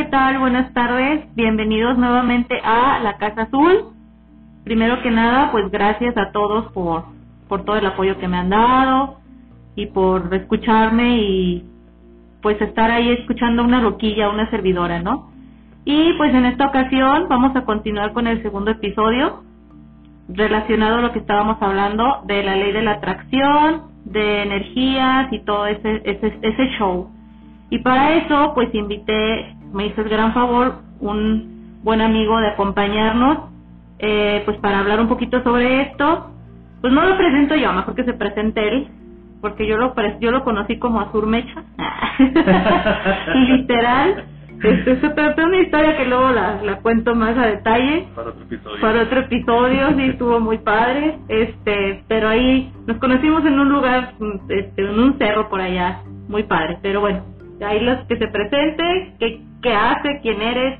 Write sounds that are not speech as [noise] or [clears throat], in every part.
¿qué tal? Buenas tardes. Bienvenidos nuevamente a la Casa Azul. Primero que nada, pues gracias a todos por, por todo el apoyo que me han dado y por escucharme y pues estar ahí escuchando una roquilla, una servidora, ¿no? Y pues en esta ocasión vamos a continuar con el segundo episodio relacionado a lo que estábamos hablando de la ley de la atracción, de energías y todo ese, ese, ese show. Y para eso, pues invité, me hizo el gran favor, un buen amigo de acompañarnos, eh, pues para hablar un poquito sobre esto. Pues no lo presento yo, mejor que se presente él, porque yo lo, yo lo conocí como Azur Mecha, [laughs] literal. Este, es una historia que luego la, la cuento más a detalle. Para otro episodio. Para otro episodio, sí, estuvo muy padre. Este, pero ahí nos conocimos en un lugar, este, en un cerro por allá, muy padre. Pero bueno, ahí los que se presente, qué, qué hace, quién eres,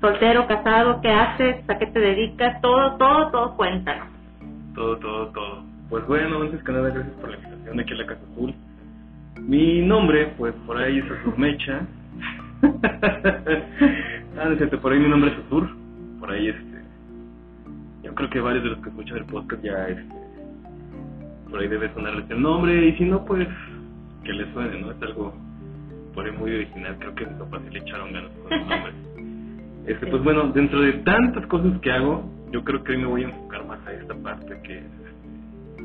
soltero, casado, qué haces, a qué te dedicas, todo, todo, todo cuéntanos. Todo, todo, todo. Pues bueno, antes que nada, gracias por la invitación aquí a la Casa Azul. Mi nombre, pues por ahí es Azur Mecha. [laughs] ah, por ahí mi nombre es Azur. Por ahí este. Yo creo que varios de los que escuchan el podcast ya este. Por ahí debe sonarles el nombre. Y si no, pues que les suene, ¿no? Es algo por ahí muy original. Creo que mis papás sí le echaron ganas con el nombre. [laughs] Este, pues bueno, dentro de tantas cosas que hago, yo creo que hoy me voy a enfocar más a esta parte que es este,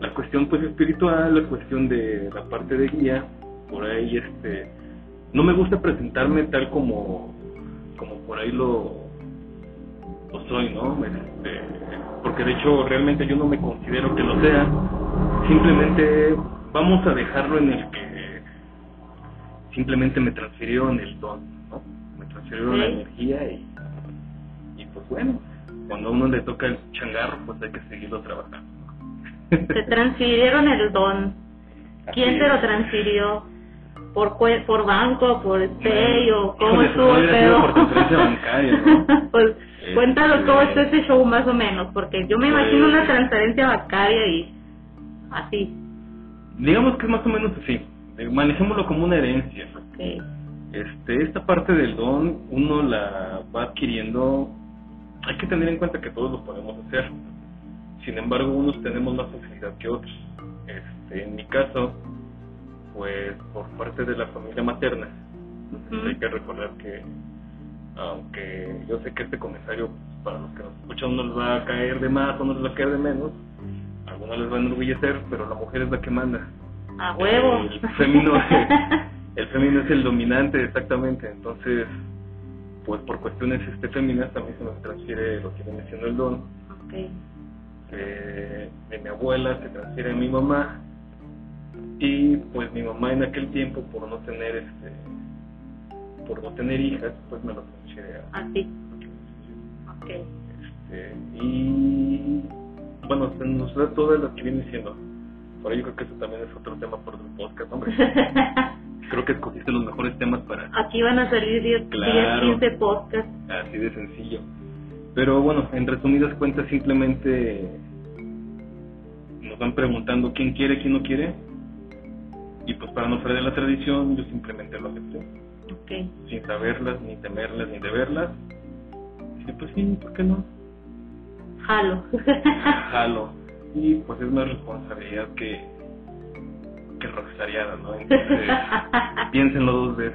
la cuestión pues espiritual, la cuestión de la parte de guía, por ahí este no me gusta presentarme tal como como por ahí lo lo soy, ¿no? Este, porque de hecho realmente yo no me considero que lo sea. Simplemente vamos a dejarlo en el que simplemente me transfirieron el don, ¿no? Me transfirieron la energía y, y pues bueno, cuando a uno le toca el changarro, pues hay que seguirlo trabajando. Te transfirieron el don. ¿Quién Así te lo es. transfirió? ¿Por, por banco, por Pay o cómo Híjole, estuvo el pedo? por transferencia bancaria, ¿no? [laughs] pues Este- cuéntanos cómo está ese show más o menos, porque yo me Pues- imagino una transferencia bancaria y así. Digamos que es más o menos así. Eh, Manejémoslo como una herencia. Este, esta parte del don uno la va adquiriendo. Hay que tener en cuenta que todos lo podemos hacer. Sin embargo, unos tenemos más facilidad que otros. Este, en mi caso, pues por parte de la familia materna, Ujú. hay que recordar que, aunque yo sé que este comentario para los que nos escuchan no les va a caer de más o no les va a caer de menos, algunos les va a enorgullecer, pero la mujer es la que manda. A huevo. El femino, el femino es el dominante, exactamente. Entonces, pues por cuestiones este féminas también se nos transfiere lo que viene siendo el don. Ok. Eh, de mi abuela se transfiere a mi mamá. Y pues mi mamá en aquel tiempo, por no tener este por no tener hijas, pues me lo transfiere a, Así. Ok. este, y bueno, se nos da todas las que viene siendo. Por ello creo que eso también es otro tema por otro podcast, hombre. [laughs] Creo que escogiste los mejores temas para Aquí van a salir 10, Claro. 10, 15 podcasts. así de sencillo. Pero bueno, en resumidas cuentas simplemente nos van preguntando quién quiere, quién no quiere. Y pues para no de la tradición, yo simplemente lo acepté, Ok. sin saberlas, ni temerlas, ni deberlas. Dije, pues sí, ¿por qué no? Jalo. jalo y pues es más responsabilidad que que rocksariada, ¿no? Entonces, [laughs] piénsenlo dos veces.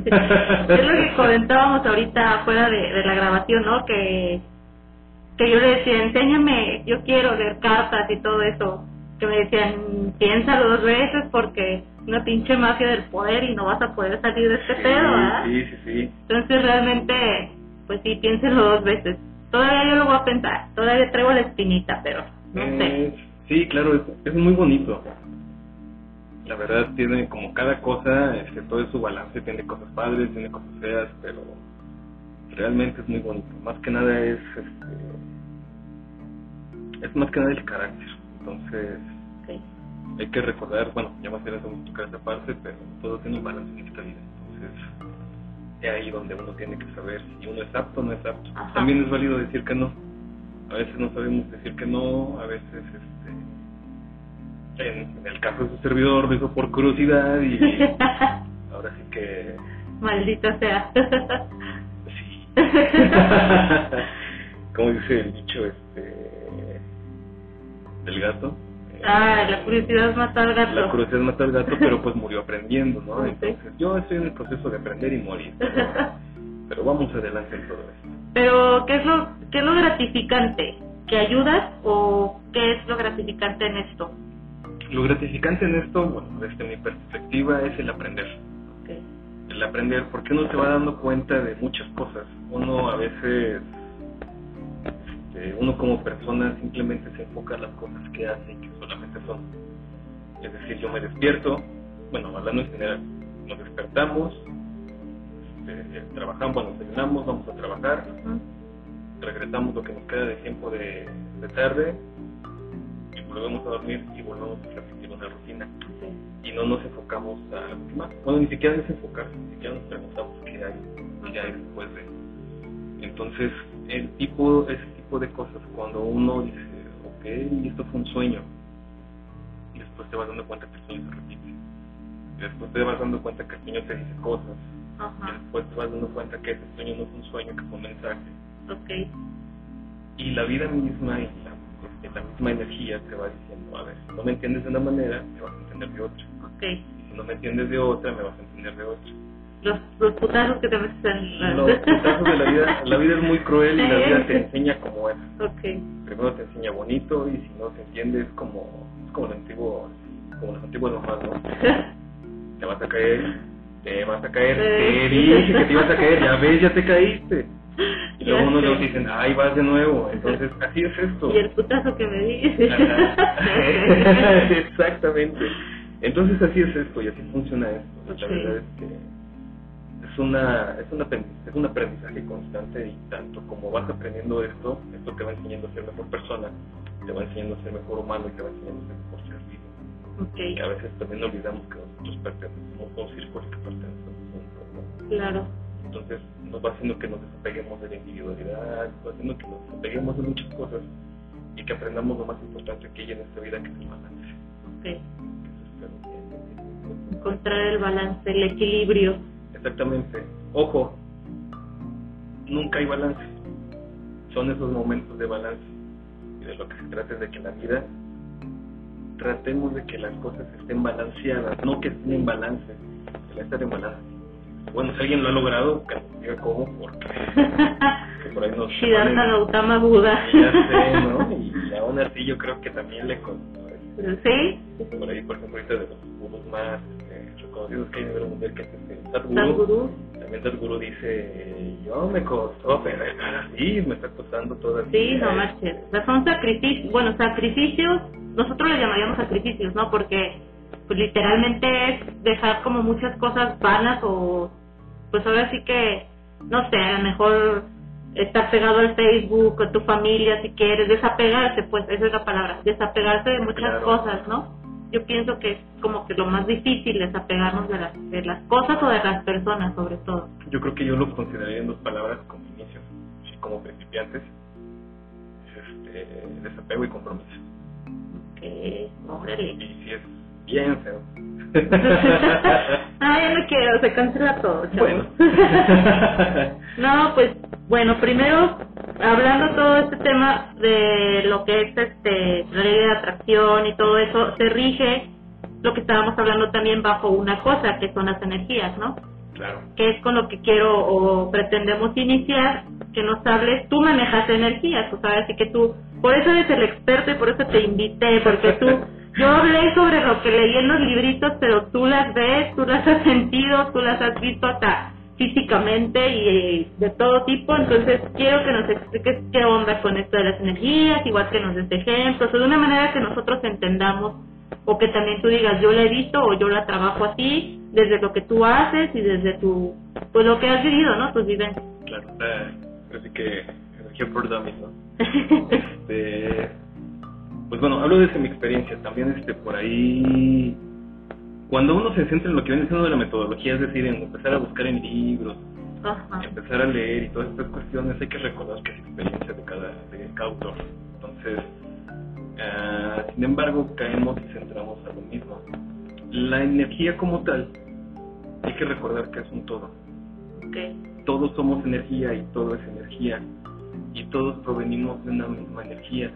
es lo que comentábamos ahorita fuera de, de la grabación, ¿no? Que, que yo le decía, enséñame, yo quiero leer cartas y todo eso. Que me decían, piénsalo dos veces porque una pinche mafia del poder y no vas a poder salir de este Sí, pedo, ¿verdad? sí, sí, sí. Entonces realmente, pues sí, piénselo dos veces. Todavía yo lo voy a pensar, todavía traigo la espinita, pero. Eh, sí, claro, es, es muy bonito. La verdad tiene como cada cosa, este, todo es su balance, tiene cosas padres, tiene cosas feas, pero realmente es muy bonito. Más que nada es, este, es más que nada el carácter. Entonces, hay que recordar, bueno, ya más adelante vamos a tocar esta parte, pero todo tiene un balance en esta vida. Entonces, es ahí donde uno tiene que saber si uno es apto o no es apto. Ajá. También es válido decir que no. A veces no sabemos decir que no, a veces, este, en, en el caso de su servidor, lo hizo por curiosidad y [laughs] ahora sí que Maldita sea. Sí. [laughs] Como dice el dicho este del gato. ah, la curiosidad mata al gato. La curiosidad mata al gato, pero pues murió aprendiendo, ¿no? [laughs] Entonces yo estoy en el proceso de aprender y morir. Pero, pero vamos adelante en todo esto. Pero, ¿qué es, lo, ¿qué es lo gratificante? ¿Que ayudas o qué es lo gratificante en esto? Lo gratificante en esto, bueno, desde mi perspectiva, es el aprender. El aprender, porque uno se va dando cuenta de muchas cosas. Uno a veces, este, uno como persona simplemente se enfoca en las cosas que hace y que solamente son. Es decir, yo me despierto, bueno, hablando en general, nos despertamos, este, trabajamos, bueno, desayunamos, vamos a trabajar. Regresamos lo que nos queda de tiempo de, de tarde y volvemos a dormir y volvemos a repetir una rutina y no nos enfocamos a lo que más. Bueno, ni siquiera es ni siquiera nos preguntamos qué hay, qué hay después de. Entonces, el tipo, ese tipo de cosas, cuando uno dice, ok, esto fue un sueño, y después te vas dando cuenta que el sueño se repite, y después te vas dando cuenta que el sueño te dice cosas, y después te vas dando cuenta que ese sueño no fue un sueño, que fue un mensaje, Ok. y la vida misma y la, este, la misma energía te va diciendo, a ver, si no me entiendes de una manera, me vas a entender de otra. Ok. Y si no me entiendes de otra, me vas a entender de otra. Los, los putazos que te metes en [laughs] Los putazos de la vida, la vida es muy cruel y la vida te enseña como es. Ok. Primero te enseña bonito y si no se entiende es como, es como lo antiguo, como los antiguos nomás, ¿no? [laughs] Te vas a caer, te vas a caer, te dije que te ibas a caer, ya ves, ya te caíste. Y [laughs] luego unos dicen, ay, vas de nuevo. Entonces, así es esto. Y el putazo que me di. [laughs] Exactamente. Entonces así es esto y así funciona esto. La verdad es que es una es un aprendizaje, es un aprendizaje constante y tanto como vas aprendiendo esto, esto te va enseñando a ser mejor persona, te va enseñando a ser mejor humano y te va enseñando a ser mejor ser vivo. Y a veces también olvidamos que nosotros pertenecemos a un círculo y que pertenecemos a un grupo. Claro. Entonces nos va haciendo que nos desapeguemos de la individualidad, nos va haciendo que nos desapeguemos de muchas cosas y que aprendamos lo más importante que hay en esta vida que es el balance. Ok. Que eso espero que- Encontrar el balance, el equilibrio. Exactamente. Ojo, nunca hay balance. Son esos momentos de balance. Y de lo que se trata es de que la vida tratemos de que las cosas estén balanceadas, no que estén en balance, que la estén en balance. Bueno, si alguien lo ha logrado, que nos diga cómo, porque que por ahí nos [laughs] Siddhartha Gautama Buda. Ya sé, ¿no? Y aún así yo creo que también le. ¿eh? ¿Sí? Por ahí, por ejemplo, ahorita de los gurús más este, reconocidos que hay a nivel mundial, que es este, Sadhguru. También Sadhguru dice, yo me costó, pero sí, me está costando todo Sí, no marches. O sea, son sacrificios, bueno, sacrificios, nosotros le llamaríamos sacrificios, ¿no? Porque pues literalmente es dejar como muchas cosas vanas o pues ahora sí que, no sé, a lo mejor estar pegado al Facebook con tu familia si quieres, desapegarse, pues esa es la palabra, desapegarse de muchas Claro. cosas, ¿no? Yo pienso que es como que lo más difícil desapegarnos de las, de las cosas o de las personas sobre todo. Yo creo que yo lo consideraría en dos palabras como inicios, sí, como principiantes, este, desapego y compromiso. Que, órale. Y si es bien feo. ah, no quiero, se cancela todo. Bueno. [laughs] no, pues, bueno, primero, hablando todo este tema de lo que es este la ley de atracción y todo eso, se rige lo que estábamos hablando también bajo una cosa, que son las energías, ¿no? claro. que es con lo que quiero o pretendemos iniciar, que nos hables, tú manejas energías, tú sabes, así que tú, por eso eres el experto y por eso te invité, porque tú, [laughs] yo hablé sobre lo que leí en los libritos, pero tú las ves, tú las has sentido, tú las has visto hasta físicamente y eh, de todo tipo, entonces quiero que nos expliques qué onda con esto de las energías, igual que nos des ejemplos, o de una manera que nosotros entendamos o que también tú digas yo la he visto o yo la trabajo así desde lo que tú haces y desde tu pues lo que has vivido no tus vivencias. Claro, eh, así que energía por dummies, ¿no? Este, pues bueno, hablo desde mi experiencia, también este por ahí cuando uno se centra en lo que viene siendo de la metodología, es decir, en empezar a buscar en libros, Ajá. empezar a leer y todas estas cuestiones, hay que recordar que es experiencia de cada, de cada autor. Entonces, ah, sin embargo, caemos y centramos a lo mismo. La energía como tal, hay que recordar que es un todo. Okay. Todos somos energía y todo es energía. Y todos provenimos de una misma energía.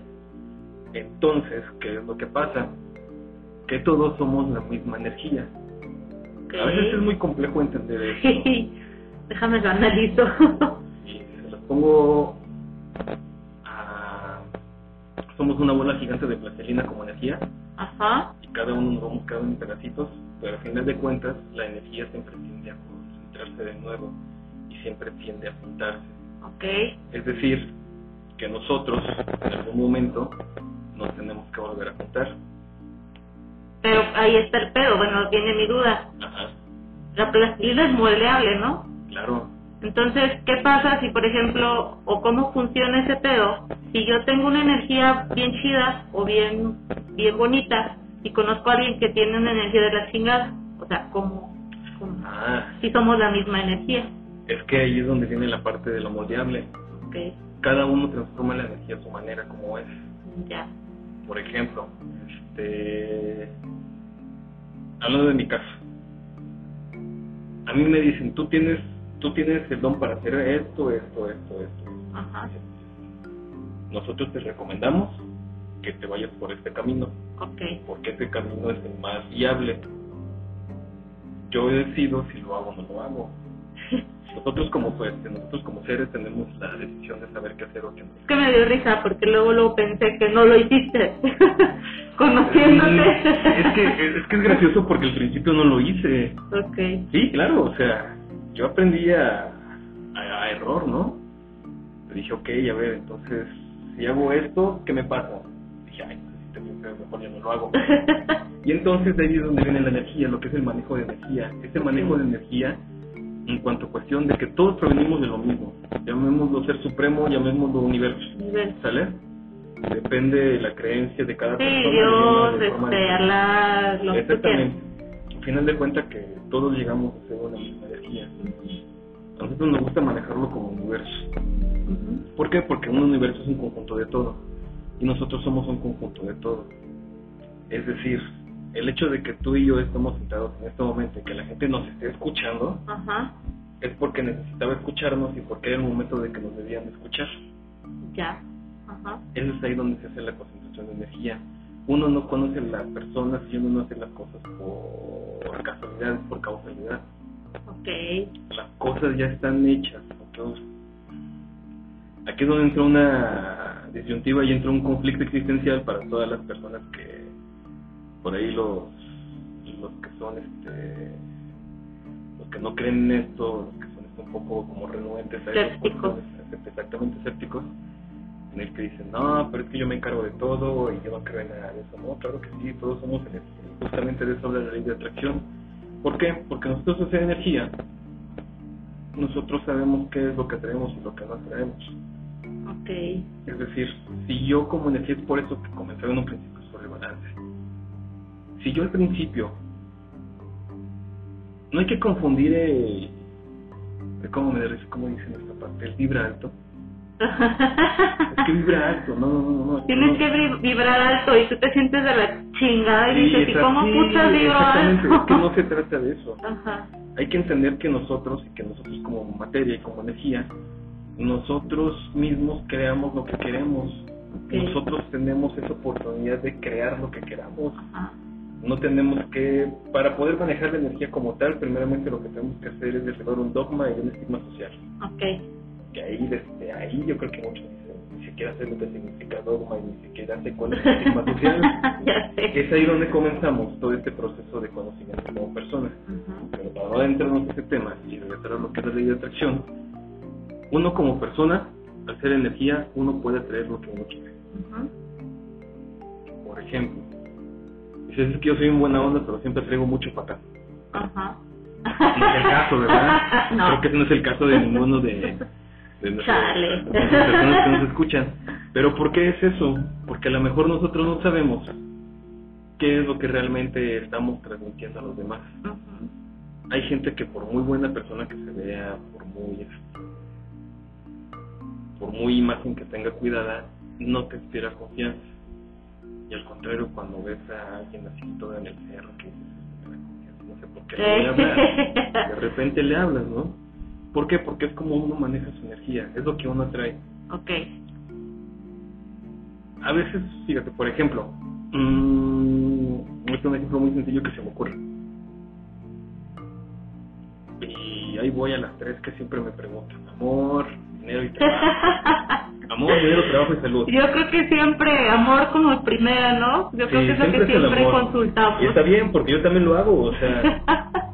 Entonces, ¿qué es lo que pasa? Que todos somos la misma energía. Okay. A veces es muy complejo entender [laughs] eso. Déjame lo analizo. [laughs] y se los pongo a... Somos una bola gigante de plastilina como energía Ajá. y cada uno nos vamos quedando en pedacitos, pero al final de cuentas la energía siempre tiende a concentrarse de nuevo y siempre tiende a juntarse. Ok. Es decir, que nosotros en algún momento nos tenemos que volver a juntar. Pero ahí está el pedo, bueno, viene mi duda. Ajá, La plastilina es moldeable, ¿no? claro. Entonces, ¿qué pasa si, por ejemplo, o cómo funciona ese pedo? Si yo tengo una energía bien chida o bien bien bonita y conozco a alguien que tiene una energía de la chingada, o sea, ¿cómo? cómo? Ah, Si somos la misma energía. es que ahí es donde viene la parte de lo moldeable. Ok, Cada uno transforma la energía a su manera como es. ya. Por ejemplo, este hablando de mi caso. A mí me dicen, tú tienes tú tienes el don para hacer esto, esto, esto, esto. Ajá. Nosotros te recomendamos que te vayas por este camino, Ok, porque este camino es el más viable. Yo decido si lo hago o no lo hago. Nosotros como pues, nosotros como seres tenemos la decisión de saber qué hacer o qué no. Es que me dio risa porque luego luego pensé que no lo hiciste. [laughs] Conociéndote. Es que, es que es gracioso porque al principio no lo hice. Ok. Sí, claro, o sea, yo aprendí a, a, a error, ¿no? Le dije, ok, a ver, entonces, si hago esto, ¿qué me pasa? Dije, ay, pues, mejor ya no lo hago. [laughs] Y entonces de ahí es donde viene la energía, lo que es el manejo de energía. Ese manejo de energía, en cuanto a cuestión de que todos provenimos de lo mismo. Llamémoslo ser supremo, llamémoslo universo. ¿Sale? Depende de la creencia de cada Sí, persona. Dios, de este. Alá, lo que. Exactamente. Al final de cuentas que todos llegamos a ser una misma energía. A nosotros nos gusta manejarlo como universo. ¿Por qué? Porque un universo es un conjunto de todo. Y nosotros somos un conjunto de todo. Es decir, el hecho de que tú y yo estemos sentados en este momento y que la gente nos esté escuchando Ajá, es porque necesitaba escucharnos y porque era el momento de que nos debían escuchar. ya. Ajá. Eso es ahí donde se hace la concentración de energía. Uno no conoce a las personas y uno no hace las cosas por casualidad, por causalidad. Ok. Las cosas ya están hechas. ¿ok? Aquí es donde entra una disyuntiva y entra un conflicto existencial para todas las personas que por ahí los los que son este los que no creen en esto, los que son este, un poco como renuentes a eso, Escépticos. pues, exactamente escépticos, en el que dicen, no, pero es que yo me encargo de todo y yo no creo en nada de eso. No, claro que sí, todos somos energía. Justamente de eso habla la ley de atracción. ¿Por qué? Porque nosotros ser energía, nosotros sabemos qué es lo que atraemos y lo que no atraemos. Ok. Es decir, si yo como energía, es por eso que comenzaba en un principio sobre el balance. Si yo al principio, no hay que confundir el, el cómo me cómo dicen esta parte, el vibra alto. [laughs] Es que vibra alto, no, no, no, Tienes no. que vib- vibrar alto y tú te sientes de la chingada y Sí, dices, ¿y cómo putas vibro exactamente, alto? es que no se [laughs] trata de eso. Ajá. hay que entender que nosotros y que nosotros como materia y como energía, nosotros mismos creamos lo que queremos. Ok. Nosotros tenemos esa oportunidad de crear lo que queramos. Ajá. No tenemos que, para poder manejar la energía como tal, primeramente lo que tenemos que hacer es derribar un dogma y un estigma social. Ok. Que ahí, desde ahí yo creo que muchos dicen, ni siquiera sé lo que significa dogma y ni siquiera sé cuál es el estigma [laughs] social. ya sé. Es ahí donde comenzamos todo este proceso de conocimiento como persona. Pero para no adentrarnos en ese tema y regresar a lo que es la ley de atracción, uno como persona, al ser energía, uno puede atraer lo que uno quiere. Por ejemplo, dices es que yo soy un buena onda, pero siempre traigo mucho para acá. Ajá. No es el caso, ¿verdad? [laughs] No. Creo que ese no es el caso de ninguno de, [laughs] de nuestras personas que nos escuchan. Pero ¿por qué es eso? Porque a lo mejor nosotros no sabemos qué es lo que realmente estamos transmitiendo a los demás. Ujú. hay gente que por muy buena persona que se vea, por muy este, por muy imagen que tenga cuidada, no te inspira confianza. Y al contrario, cuando ves a alguien así todo en el cerro, que no sé por qué le. [laughs] De repente le hablas, ¿no? ¿Por qué? Porque es como uno maneja su energía, es lo que uno atrae. Ok. A veces, fíjate, por ejemplo, mmm, es un ejemplo muy sencillo que se me ocurre. Y ahí voy a las tres que siempre me preguntan, amor, dinero y trabajo. Amor, dinero, trabajo y salud. Yo creo que siempre amor como primera, ¿no? Yo creo Sí, que es lo que siempre consultamos. Y está bien, porque yo también lo hago, o sea, [laughs]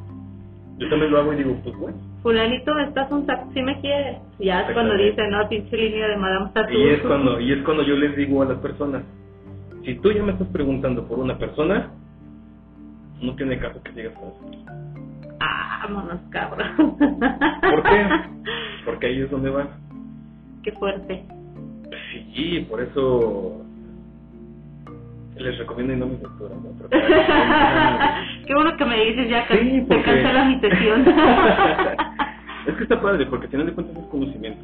yo también lo hago y digo, pues bueno. Fulanito, estás un taco, si me quieres. Ya es cuando Exactamente. dice, no, pinche línea de Madame Tattoo. Y es cuando y es cuando yo les digo a las personas, si tú ya me estás preguntando por una persona, no tiene caso que con eso. Ah, vámonos, cabrón. ¿Por qué? [laughs] Porque ahí es donde van. Qué fuerte. Sí, por eso les recomiendo y no mi lectura, [laughs] ¿no? Qué bueno que me dices ya que Sí, porque- cancela mi sesión. [laughs] es que está padre, porque al final de cuentas es conocimiento.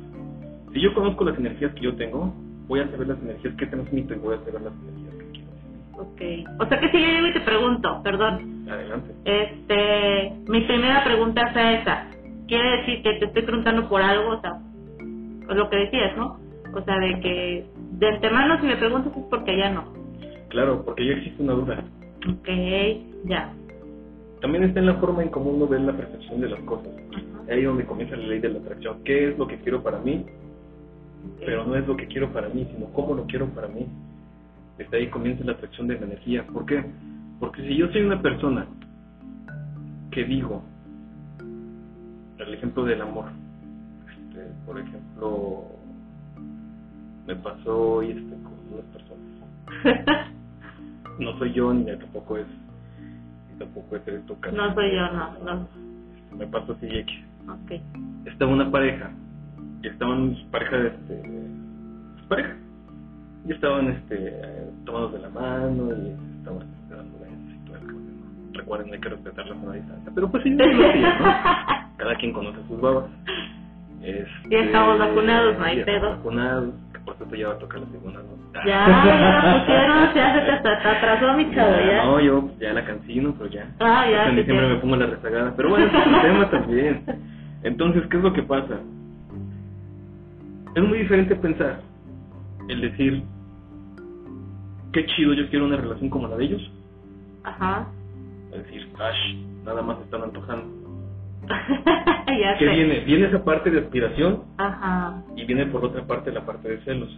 Si yo conozco las energías que yo tengo, voy a saber las energías que transmito y voy a saber las energías. Ok. O sea que si yo llego y te pregunto, perdón. Adelante. Este, mi primera pregunta es esa. Quiere decir que te estoy preguntando por algo, o sea, lo que decías, ¿no? O sea, de que de antemano si me preguntas es porque ya no. Claro, porque ya existe una duda. Ok, ya. También está en la forma en cómo uno ve la percepción de las cosas. Ajá. Ahí es donde comienza la ley de la atracción. ¿Qué es lo que quiero para mí? Pero no es lo que quiero para mí, sino cómo lo quiero para mí. Desde ahí comienza la atracción de la energía. ¿Por qué? Porque si yo soy una persona que digo, el ejemplo del amor, este, por ejemplo, me pasó hoy este, con unas personas. [laughs] No soy yo, ni tampoco es, ni tampoco es tu caso. no soy yo, no, no. Me pasó así X Ok. estaba una pareja y estaban pareja este su pareja y estaban este tomados de la mano y estaban rollo, ¿no? recuerden hay que respetar la sana distancia pero pues sí lo hacía, ¿no? cada quien conoce sus babas este, Ya estamos vacunados, no hay ya pedo. vacunados que por cierto ya va a tocar la segunda ¿no? Ya, ya pusieron, ya se te atrasó mi chavo, Ya, ya. no yo ya la cancino pero ya Ah, ya, en diciembre me pongo la rezagada pero bueno es un tema también entonces qué es lo que pasa es muy diferente pensar el decir qué chido yo quiero una relación como la de ellos Ajá. a decir ash nada más están antojando [laughs] ya ¿qué sé. viene? viene esa parte de aspiración Ajá. y viene por otra parte la parte de celos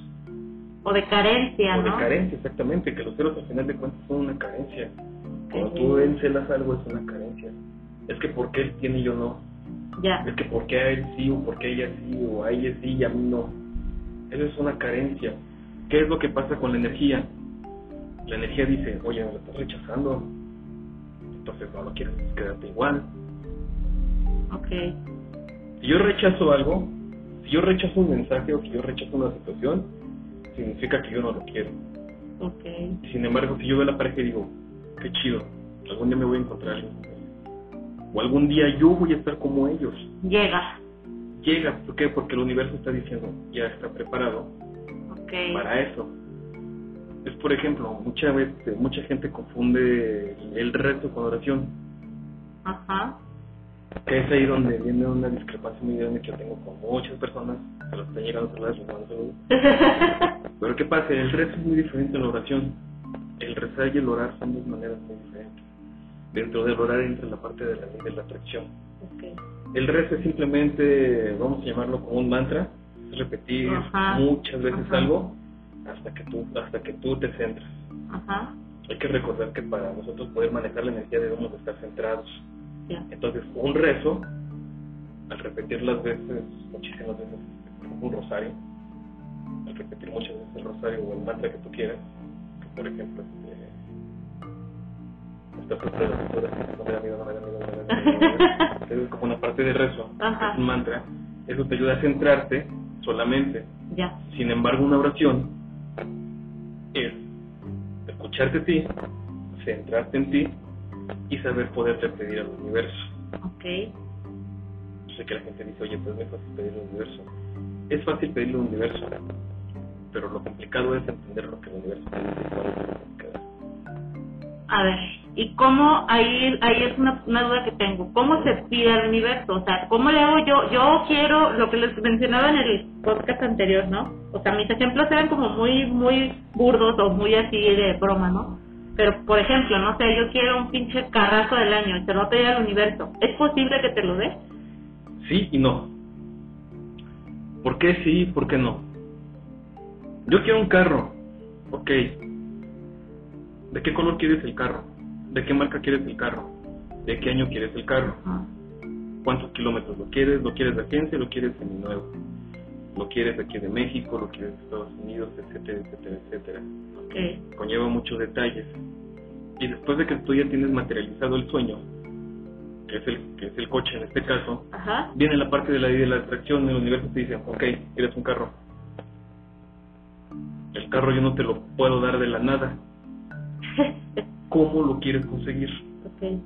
O de carencia, o de carencia exactamente que los celos al final de cuentas son una carencia cuando tú encelas algo es una carencia es que por qué él tiene y yo no Ya. es que por qué a él sí o por qué a ella sí o a ella sí y a mí no. Eso es una carencia. ¿Qué es lo que pasa con la energía? La energía dice, oye, me lo estás rechazando, entonces no lo quieres, quédate igual. Ok. Si yo rechazo algo, si yo rechazo un mensaje o si yo rechazo una situación, significa que yo no lo quiero. Ok. Sin embargo, si yo veo a la pareja y digo, qué chido, algún día me voy a encontrar. O algún día yo voy a estar como ellos. Llega. Llega, ¿por qué? Porque el universo está diciendo, ya está preparado Ok. para eso. Es por ejemplo, mucha vez, mucha gente confunde el reto con oración, Ajá. que es ahí donde viene una discrepancia muy grande que yo tengo con muchas personas, que los están llegando a mando saludos. [laughs] Pero ¿qué pasa? El reto es muy diferente a la oración. El rezar y el orar son dos maneras muy diferentes. Dentro del orar entra la parte de la ley de la atracción. El rezo es simplemente, vamos a llamarlo como un mantra, es repetir Ajá. muchas veces Ajá. algo hasta que tú hasta que tú te centras. Ajá. Hay que recordar que para nosotros poder manejar la energía debemos de estar centrados. Ya. Entonces, un rezo, al repetir las veces, muchísimas veces, un rosario, al repetir muchas veces el rosario o el mantra que tú quieras, que por ejemplo, este, esta parte de la no me da miedo, no me da miedo, no me da miedo, no [laughs] es como una parte de rezo, es un mantra, eso te ayuda a centrarte solamente. Ya. Sin embargo, una oración es escucharte a ti, centrarte en ti y saber poderte pedir al universo. Ok. Yo sé que la gente dice, oye, pues no es fácil pedirle al universo. Es fácil pedirle al universo, pero lo complicado es entender lo que el universo te dice. A ver, y cómo ahí ahí es una, una duda que tengo cómo se pide al universo o sea cómo le hago yo yo quiero lo que les mencionaba en el podcast anterior no o sea mis ejemplos eran como muy muy burdos o muy así de broma no pero por ejemplo no sé yo quiero un pinche carrazo del año y se lo va a pedir al universo es posible que te lo dé Sí y no. ¿Por qué sí? ¿Por qué no? Yo quiero un carro. Ok. ¿De qué color quieres el carro? ¿De qué marca quieres el carro? ¿De qué año quieres el carro? ¿Cuántos kilómetros lo quieres? ¿Lo quieres de agencia? ¿Lo quieres nuevo? ¿Lo quieres aquí de México? ¿Lo quieres de Estados Unidos? Etcétera, etcétera, etcétera. ok Conlleva muchos detalles. Y después de que tú ya tienes materializado el sueño, que es el, que es el coche en este caso, ajá viene la parte de la ley de la atracción, el universo te dice, ok, quieres un carro. El carro yo no te lo puedo dar de la nada. [laughs] ¿Cómo lo quieres conseguir? ok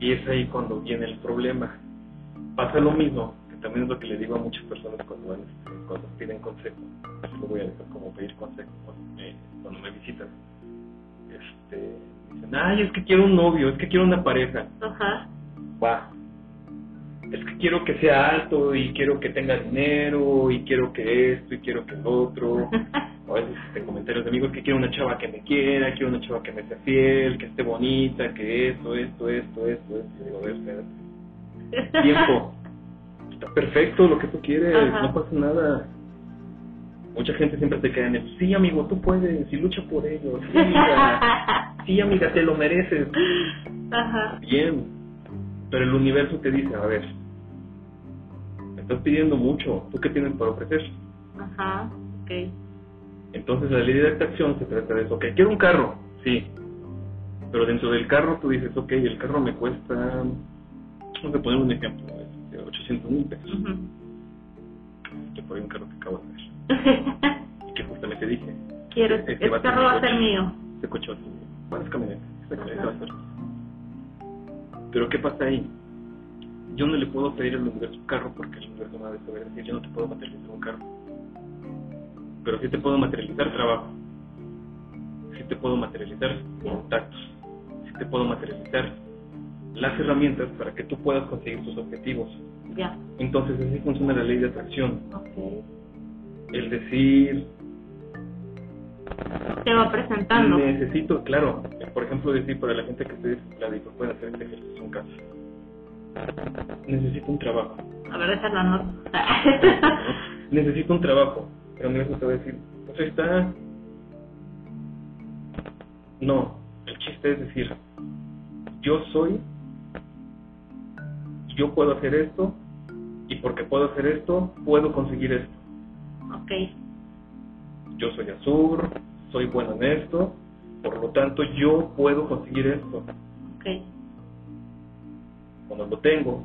Y es ahí cuando viene el problema. Pasa lo mismo, que también es lo que le digo a muchas personas cuando, van, cuando piden consejo. Así lo voy a dejar como pedir consejo cuando me, cuando me visitan. Este, dicen, ay, es que quiero un novio, es que quiero una pareja. ajá va. Es que quiero que sea alto y quiero que tenga dinero y quiero que esto y quiero que lo otro. [laughs] O a veces en comentarios de amigos que quiero una chava que me quiera, quiero una chava que me sea fiel, que esté bonita, que esto, esto, esto, esto, esto. Y digo, a ver, espérate. [laughs] Tiempo. Está perfecto lo que tú quieres, Ajá. no pasa nada. Mucha gente siempre te queda en el, sí amigo, tú puedes, y lucha por ello, sí [laughs] amiga, sí amiga, te lo mereces. ajá Bien, pero el universo te dice, a ver, estás pidiendo mucho, ¿tú qué tienes para ofrecer? ajá ok Entonces la ley de atracción se trata de eso, ok, quiero un carro, sí, pero dentro del carro tú dices, ok, el carro me cuesta, vamos a poner un ejemplo, este, 800 mil pesos, que fue un carro que acabo de ver, y [laughs] que justamente dije, quiero Este este carro va a ser mío este coche va a ser mío. bueno, es camioneta, esta Ajá. camioneta va a ser mía. Pero ¿qué pasa ahí? Yo no le puedo pedir al universo un carro porque el universo me va a saber decir, yo no te puedo materializar un carro. Pero sí te puedo materializar trabajo. Sí te puedo materializar contactos. Sí te puedo materializar las herramientas para que tú puedas conseguir tus objetivos. ya Entonces así funciona la ley de atracción. ok El decir, te va presentando necesito, claro, por ejemplo decir para la gente que esté desempleada y que hacer este ejercicio en casa. Necesito un trabajo. a ver esa es la nota [laughs] necesito un trabajo. Pero el universo te va a decir, pues está. No, el chiste es decir, yo soy, yo puedo hacer esto, y porque puedo hacer esto, puedo conseguir esto. ok Yo soy Azur, soy bueno en esto, por lo tanto yo puedo conseguir esto. ok Cuando lo tengo,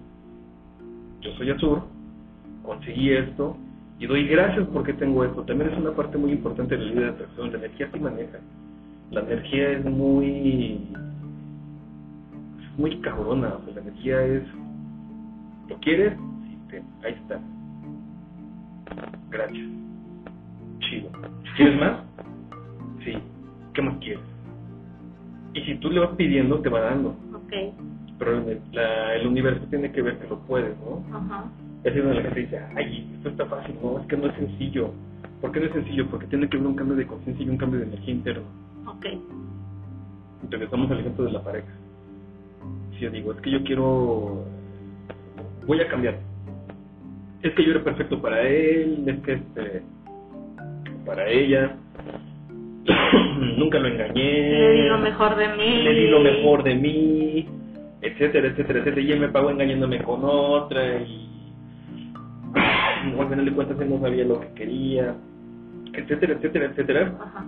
yo soy Azur, conseguí esto, y doy gracias porque tengo esto. También es una parte muy importante de la ley de atracción, la energía se maneja. La energía es muy es muy cabrona, la energía es ¿lo quieres? Sí, ten, ahí está. Gracias. Chido. ¿Quieres más? Sí. ¿Qué más quieres? Y si tú le vas pidiendo, te va dando. ok Pero el, la- el universo tiene que ver que lo puedes, ¿no? ajá Es donde la gente dice, ay, esto está fácil, no, es que no es sencillo. ¿Por qué no es sencillo? Porque tiene que haber un cambio de conciencia y un cambio de energía interna. ok regresamos al ejemplo de la pareja. Si yo digo, es que yo quiero, voy a cambiar. Es que yo era perfecto para él, es que este, para ella, [clears throat] nunca lo engañé. le di lo mejor de mí le di lo mejor de mí, etcétera, etcétera, etcétera, y él me pagó engañándome con otra y al final de cuentas él no sabía lo que quería, etcétera, etcétera, etcétera. ajá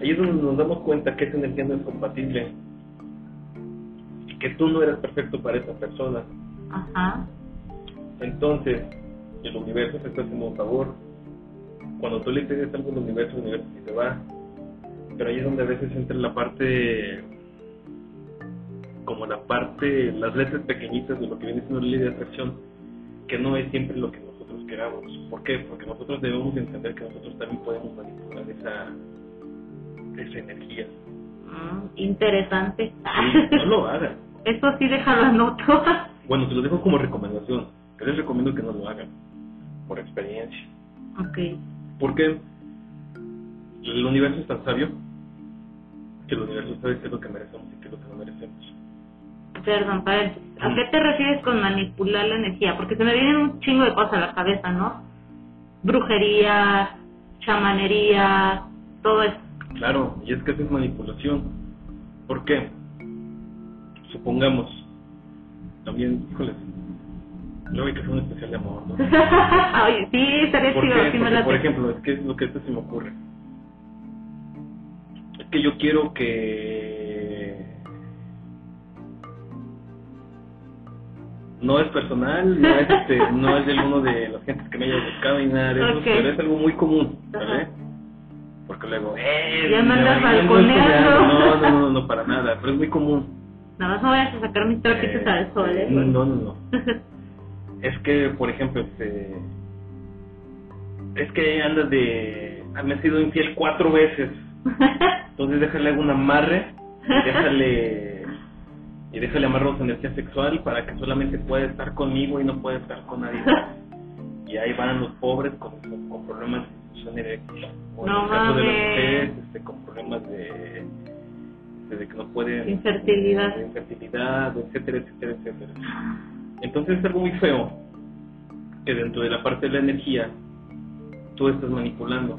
Ahí es donde nos damos cuenta que esa energía no es compatible y que tú no eres perfecto para esa persona. ajá Entonces, el universo te está haciendo un favor. Cuando tú le pides algo al universo, el universo sí te va. Pero ahí es donde a veces entra la parte, como la parte, las letras pequeñitas de lo que viene siendo la ley de atracción, que no es siempre lo que nosotros queramos. ¿Por qué? Porque nosotros debemos entender que nosotros también podemos manipular esa, esa energía. Mm, interesante. Sí, no lo hagan. [laughs] Eso sí, déjalo anoto. [laughs] Bueno, te lo dejo como recomendación. Que les recomiendo que no lo hagan. Por experiencia. ok. Porque el universo es tan sabio que el universo sabe qué es lo que merecemos y qué es lo que no merecemos. Perdón, paréntesis. ¿A qué te refieres con manipular la energía? Porque se me vienen un chingo de cosas a la cabeza, ¿no? Brujería, chamanería, todo eso. Claro, y es que eso es manipulación. ¿Por qué? Supongamos, también, híjoles, yo hay que hacer un especial de amor, ¿no? [laughs] Oye, sí, estaría ¿Por chido, sí me late. por ejemplo, es que es lo que esto se me ocurre. Es que yo quiero que... No es personal, no es, este, [laughs] no es del uno de las gentes que me haya buscado ni nada de eso, pero es algo muy común, ¿vale? Ajá. Porque luego, eh, Ya me andas balconeando. No, no, no, no, para nada, pero es muy común. Nada más no vayas a sacar mis trapitos Eh, al sol, ¿eh? No, no, no. [laughs] Es que, por ejemplo, este. Es que andas de. Me sido infiel cuatro veces. [laughs] Entonces déjale un amarre. Y déjale. Y déjale amarrar su energía sexual para que solamente pueda estar conmigo y no pueda estar con nadie más. Y ahí van los pobres con, con, con problemas de disfunción eréctil. O en No el caso de las mujeres, este, con problemas de. de, de que no pueden. Infertilidad. de infertilidad, etcétera, etcétera, etcétera. Entonces es algo muy feo que dentro de la parte de la energía tú estás manipulando.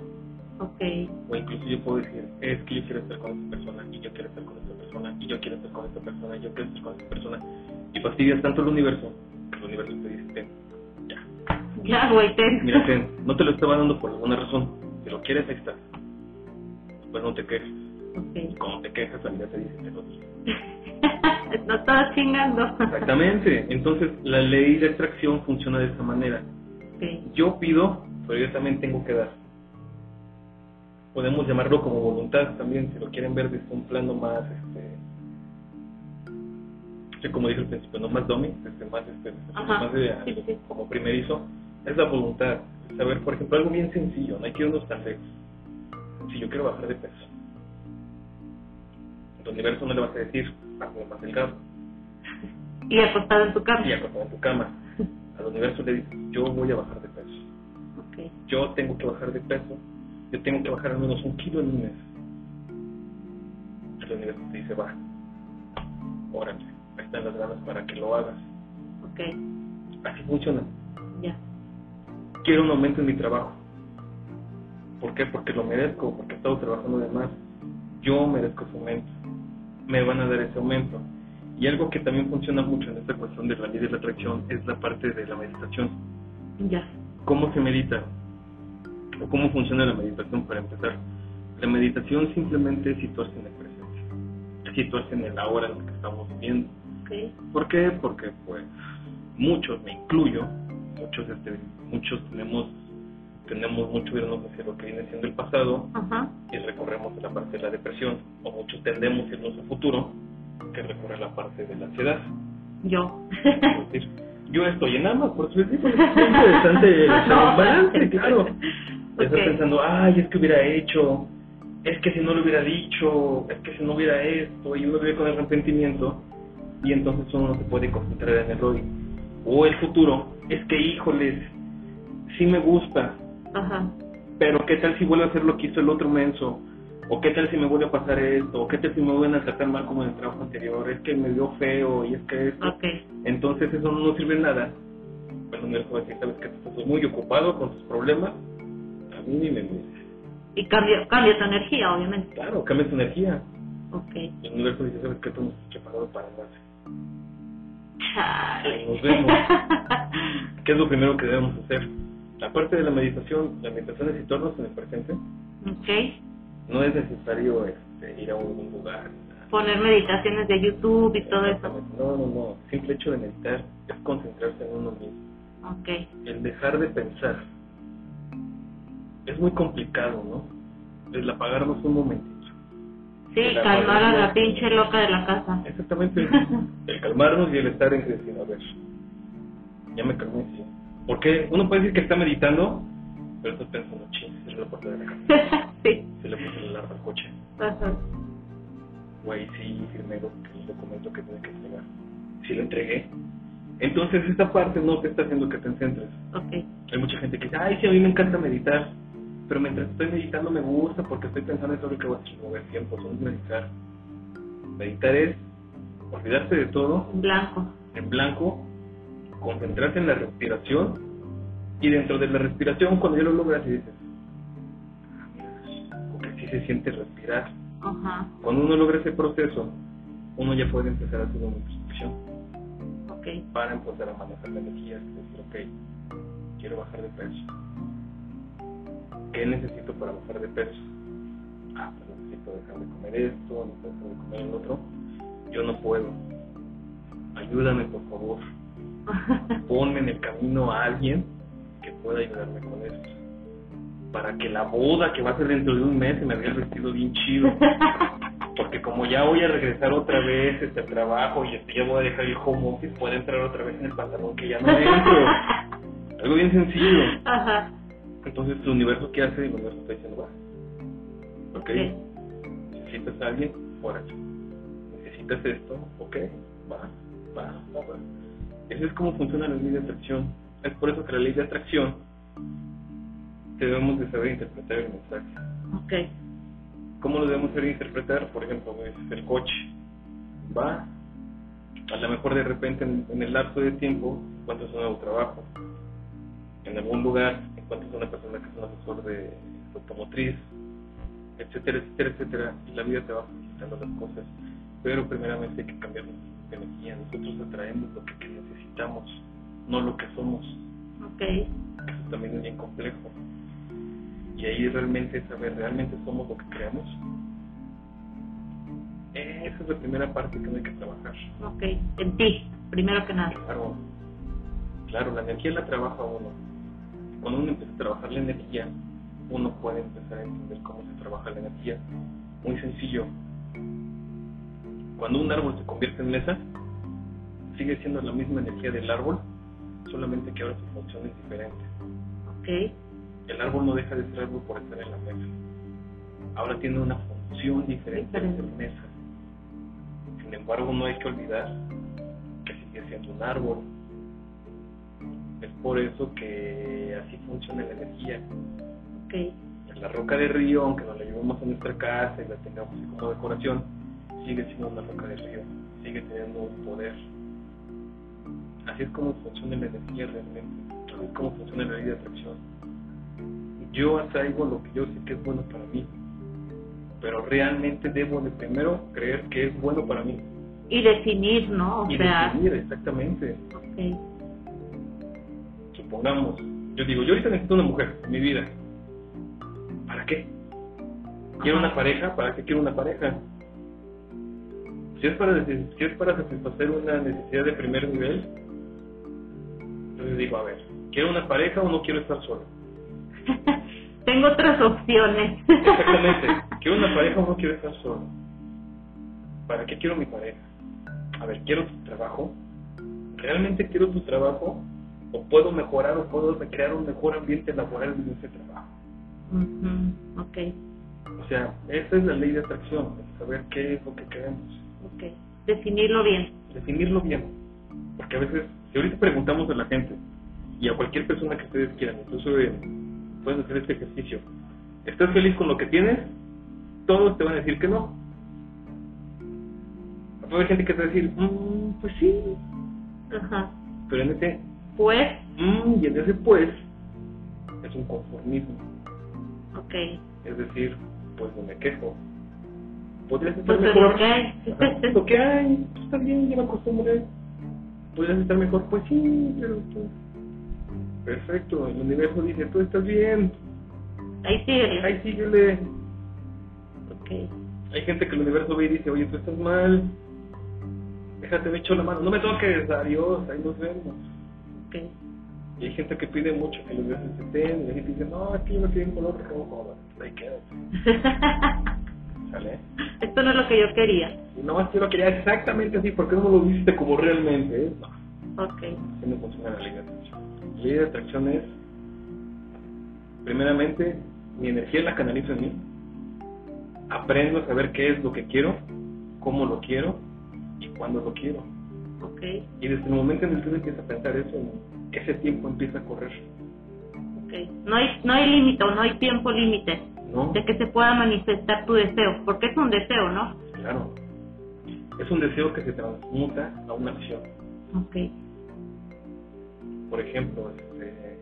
ok. O incluso yo puedo decir, es que yo quiero estar con esta persona, y yo quiero estar con esta persona, y yo quiero estar con esta persona, y yo quiero estar con esta persona. Y fastidias tanto el universo, que el universo te dice, "Ten, ya. Ya, güey, ten. Mira, ten, no te lo estaba dando por alguna razón. Si lo quieres, ahí está. Pues no te quejes. Ok. Y cuando te quejas, la vida te dice, te lo no [laughs] estaba chingando. Exactamente. Entonces, la ley de atracción funciona de esa manera. Yo pido, pero yo también tengo que dar. Podemos llamarlo como voluntad también, si lo quieren ver desde un plano más, este, como dije al principio, no más domi, este, más, este, Ajá. más de, Sí, sí, sí. como primerizo, es la voluntad. Saber, por ejemplo, algo bien sencillo, no hay que irnos tan lejos. Si yo quiero bajar de peso, el universo no le vas a decir, hazme más delgado, Y acostado en tu cama. y acostado en tu cama. Al universo le dices, yo voy a bajar de peso. Yo tengo que bajar de peso, yo tengo que bajar al menos un kilo en un mes. El universo te dice, va, órale, ahí están las ganas para que lo hagas. Ok. Así funciona. Ya. Quiero un aumento en mi trabajo. ¿Por qué? Porque lo merezco, porque he estado trabajando de más. Yo merezco ese aumento. Me van a dar ese aumento. Y algo que también funciona mucho en esta cuestión de la ley de la atracción es la parte de la meditación. Ya. ¿Cómo se medita? ¿O cómo funciona la meditación para empezar? La meditación simplemente es situarse en el presente, es situarse en el ahora en el que estamos viviendo. Ok. ¿Por qué? Porque pues muchos, me incluyo, muchos este, muchos tenemos tenemos mucho irnos hacia lo que viene siendo el pasado Ajá. y recorremos la parte de la depresión, o muchos tendemos a irnos al futuro que recorre la parte de la ansiedad. Yo. Es decir, yo estoy en ambas, por digo, es [laughs] interesante el balance, claro. Estás Ok. pensando, ay, es que hubiera hecho, es que si no lo hubiera dicho, es que si no hubiera esto, y uno vive con el arrepentimiento, y entonces uno no se puede concentrar en el hoy. O el futuro, es que, híjoles, sí me gusta, Ajá. pero ¿qué tal si vuelve a hacer lo que hizo el otro menso? ¿O qué tal si me vuelve a pasar esto? ¿O qué tal si me vuelven a tratar mal como en el trabajo anterior? Es que me vio feo y es que esto. Ok. Entonces eso no nos sirve de nada. Bueno, me a decir, sabes que estás muy ocupado con tus problemas. A mí ni me mires. Y cambia, cambia tu energía, obviamente. Claro, cambia tu energía. Ok. El universo dice, sabes que tú no estás preparado para nada. Chale. Nos vemos. [laughs] ¿Qué es lo primero que debemos hacer? Aparte de la meditación, la meditación es situarnos en el presente. ok. No es necesario este, ir a un lugar. Poner meditaciones de YouTube y todo eso. No, no, no. El simple hecho de meditar es concentrarse en uno mismo. Ok. el dejar de pensar es muy complicado, ¿no? El apagarnos un momentito. Sí, calmar a la pinche loca de la casa. Exactamente. [laughs] el calmarnos y el estar en decir, a ver, ya me calmé, sí. Porque uno puede decir que está meditando, pero estás pensando, ching, cierra la puerta de la casa, sí. se le puso el alarma al coche. Ajá. güey, sí, firmé lo, el documento que tenía que entregar. Sí lo entregué. Entonces esta parte no te está haciendo que te centres. Ok. Hay mucha gente que dice, ay, sí, a mí me encanta meditar. Pero mientras estoy meditando me gusta porque estoy pensando en todo lo que voy a hacer, mover tiempo, es meditar. Meditar es olvidarse de todo, En blanco. en blanco, concentrarse en la respiración y dentro de la respiración cuando ya lo logras y dices, "Ah, mira, porque sí se siente respirar. Ajá. Cuando uno logra ese proceso, uno ya puede empezar a hacer una introspección Ok. para empezar a manejar la energía, decir, ok, quiero bajar de peso. ¿Qué necesito para bajar de peso? Ah, pues necesito dejar de comer esto, necesito dejar de comer el otro. Yo no puedo. Ayúdame, por favor. [laughs] Ponme en el camino a alguien que pueda ayudarme con esto. Para que la boda que va a ser dentro de un mes se me vea el vestido bien chido. [laughs] Porque como ya voy a regresar otra vez este, trabajo y este, ya voy a dejar el home office, puedo entrar otra vez en el pantalón que ya no [laughs] entro. Algo bien sencillo. Ajá. Entonces el universo qué hace, el universo está diciendo, va. Ok. Necesitas a alguien, órale. Necesitas esto, ok, va, va, va, va. Eso es como funciona la ley de atracción. Es por eso que la ley de atracción debemos de saber interpretar el mensaje. Ok. ¿Cómo lo debemos saber interpretar? Por ejemplo, es el coche. Va, a lo mejor de repente en, en el lapso de tiempo encuentras un nuevo trabajo. En algún lugar encuentras una persona que es un asesor de automotriz, etcétera, etcétera, etcétera, y la vida te va facilitando las cosas. Pero primeramente hay que cambiar nuestra energía. Nosotros atraemos lo que necesitamos, no lo que somos. Ok. Eso también es bien complejo. Y ahí realmente saber, ¿realmente somos lo que creamos? Esa es la primera parte que uno hay que trabajar. Ok. En ti, primero que nada. Claro, claro, la energía la trabaja uno. Cuando uno empieza a trabajar la energía, uno puede empezar a entender cómo se trabaja la energía. Muy sencillo. Cuando un árbol se convierte en mesa, sigue siendo la misma energía del árbol, solamente que ahora su función es diferente. Ok. El árbol no deja de ser árbol por estar en la mesa. Ahora tiene una función diferente de ser mesa. Sin embargo, no hay que olvidar que sigue siendo un árbol. Es por eso que así funciona la energía. Ok. En la roca de río, aunque nos la llevemos a nuestra casa y la tengamos como decoración, sigue siendo una roca de río, sigue teniendo un poder. Así es como funciona la energía realmente, así es como funciona la ley de atracción. Yo atraigo lo que yo sé que es bueno para mí, pero realmente debo de primero creer que es bueno para mí. Y definir, ¿no? O y sea. decidir exactamente. Ok. Supongamos, yo digo, yo ahorita necesito una mujer en mi vida. ¿Para qué? ¿Quiero una pareja? ¿Para qué quiero una pareja? Si es para, si es para satisfacer una necesidad de primer nivel, yo le digo, a ver, ¿quiero una pareja o no quiero estar solo? [laughs] Tengo otras opciones. Exactamente, [laughs] ¿quiero una pareja o no quiero estar solo? ¿Para qué quiero mi pareja? A ver, ¿quiero tu trabajo? ¿Realmente quiero tu trabajo? ¿O puedo mejorar o puedo crear un mejor ambiente laboral en ese trabajo? Ujú, Ok. O sea, esa es la ley de atracción, saber qué es lo que queremos, Ok. Definirlo bien. definirlo bien. Porque a veces, si ahorita preguntamos a la gente y a cualquier persona que ustedes quieran, incluso eh, pueden hacer este ejercicio, ¿estás feliz con lo que tienes? Todos te van a decir que no. Va a haber gente que te va a decir, "Mm, pues sí, Ajá. pero en ese Pues, mm, y en ese pues es un conformismo. ok. Es decir, pues no me quejo. Podrías estar Pues es mejor. lo que hay. [laughs] Lo que hay, pues, está bien, ya me acostumbré. Podrías estar mejor, pues sí, pero tú. Perfecto, el universo dice, tú estás bien, Ahí sigue. ahí síguele. Ok. Hay gente que el universo ve y dice, oye, tú estás mal, déjate, me echo la mano, no me toques, adiós, ahí nos vemos. Y hay gente que pide mucho que los universo se estén, y hay gente dice, no, es que yo me quedé en color rojo, ahí quédate, [laughs] ¿sale? Esto no es lo que yo quería. No más quiero que ya exactamente así, porque no lo viste como realmente es. No, Ok. así no funciona la ley de atracción. La ley de atracción es, primeramente, mi energía la canalizo en mí, aprendo a saber qué es lo que quiero, cómo lo quiero y cuándo lo quiero. Y desde el momento en el que uno empieza a pensar eso, ese tiempo empieza a correr, ok. No hay, no hay límite o no hay tiempo límite ¿no? de que se pueda manifestar tu deseo, porque es un deseo, ¿no? Claro. Es un deseo que se transmuta a una acción. Ok, Por ejemplo, este,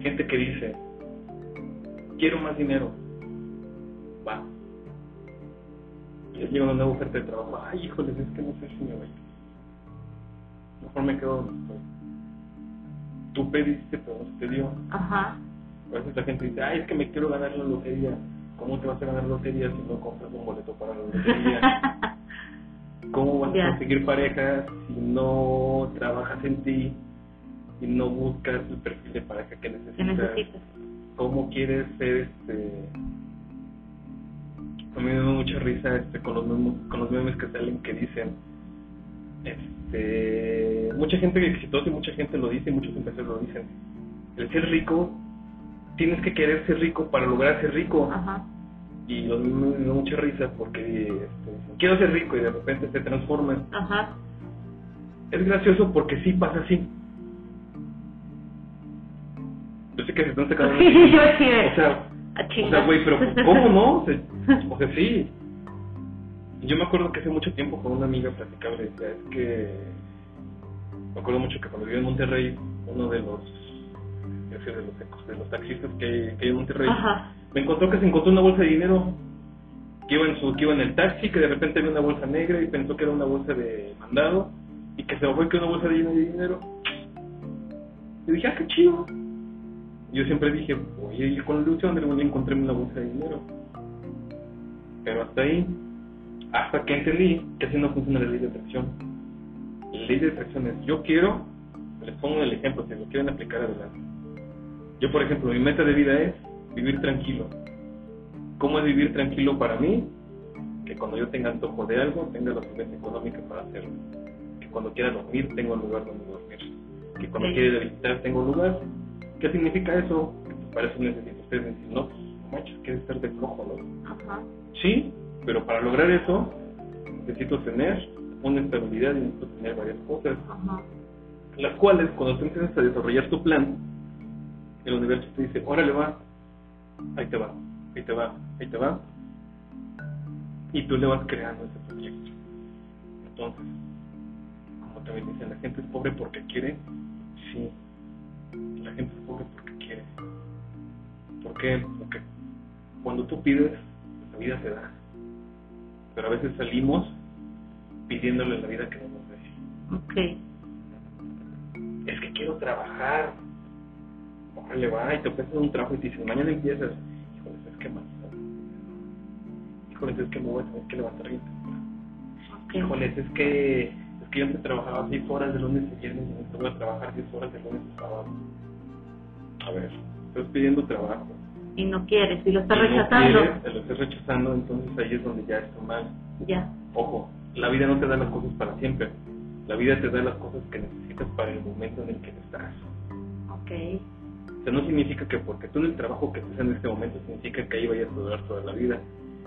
gente que dice, quiero más dinero, va. Llega una nueva oferta de trabajo, ay, híjoles, es que no sé si me voy. Mejor me quedo donde. Tú pediste, pero no se te dio. ajá, A veces la gente dice, ay, es que me quiero ganar la lotería. ¿Cómo te vas a ganar lotería si no compras un boleto para la lotería? [laughs] ¿Cómo vas a conseguir pareja si no trabajas en ti y no buscas el perfil de pareja que ¿Qué necesitas? necesitas? ¿Cómo quieres ser este...? A mí me da mucha risa este, con, los memes, con los memes que salen que dicen este mucha gente exitosa y mucha gente lo dice y muchos empresarios lo dicen. El ser rico tienes que querer ser rico para lograr ser rico. Ajá, y los memes me da mucha risa porque este, quiero ser rico y de repente se transforman ajá, es gracioso porque sí pasa así. Yo sé que se están sacando [laughs] o sea o sea, güey, pero ¿cómo no? O sea, sí. Yo me acuerdo que hace mucho tiempo con una amiga platicaba decía, es que... Me acuerdo mucho que cuando vivía en Monterrey, uno de los... sé, de los, de los taxistas que que hay en Monterrey, Ajá, me encontró que se encontró una bolsa de dinero. Que iba, en su, que iba en el taxi, que de repente vio una bolsa negra y pensó que era una bolsa de mandado. Y que se bajó y que era una bolsa llena de dinero. Y dije, ah, qué chido. Yo siempre dije, oye, y con la ilusión de algún encontré una bolsa de dinero. Pero hasta ahí, hasta que entendí que así no funciona la ley de atracción. La ley de atracción es, yo quiero, les pongo el ejemplo, si lo quieren aplicar adelante. Yo, por ejemplo, mi meta de vida es vivir tranquilo. ¿Cómo es vivir tranquilo para mí? Que cuando yo tenga antojo de algo, tenga la solvencia económica para hacerlo. Que cuando quiera dormir, tengo un lugar donde dormir. Que cuando Ok. quiera visitar, tengo un lugar. ¿Qué significa eso? Que pues, para eso necesito ustedes decir, no, manches, quieres estar de flojo, ¿no? ajá, Sí, pero para lograr eso, necesito tener una estabilidad y necesito tener varias cosas ajá, las cuales cuando tú empiezas a desarrollar tu plan, el universo te dice, órale va, ahí te va, ahí te va, ahí te va, y tú le vas creando ese proyecto. Entonces, como también dicen, la gente es pobre porque quiere, sí, la gente es pobre porque quiere. ¿Por qué? Porque cuando tú pides, la vida te da. Pero a veces salimos pidiéndole la vida que no nos dé ok, es que quiero trabajar. Órale, va, y te ofrecen un trabajo y te dicen, mañana empiezas. Híjole, es que más. Híjole, es que me voy a tener que levantar bien temprano. ok, Híjole, es que, es que yo antes trabajaba 6 horas de lunes a viernes y ahorita voy a trabajar 10 horas de lunes a sábado. A ver, estás pidiendo trabajo. Y no quieres, y lo estás Y no rechazando, quieres, te lo estás rechazando, entonces ahí es donde ya está mal. ya, Ojo, la vida no te da las cosas para siempre. La vida te da las cosas que necesitas para el momento en el que estás. ok, O sea, no significa que porque tú en el trabajo que estés en este momento significa que ahí vayas a durar toda la vida.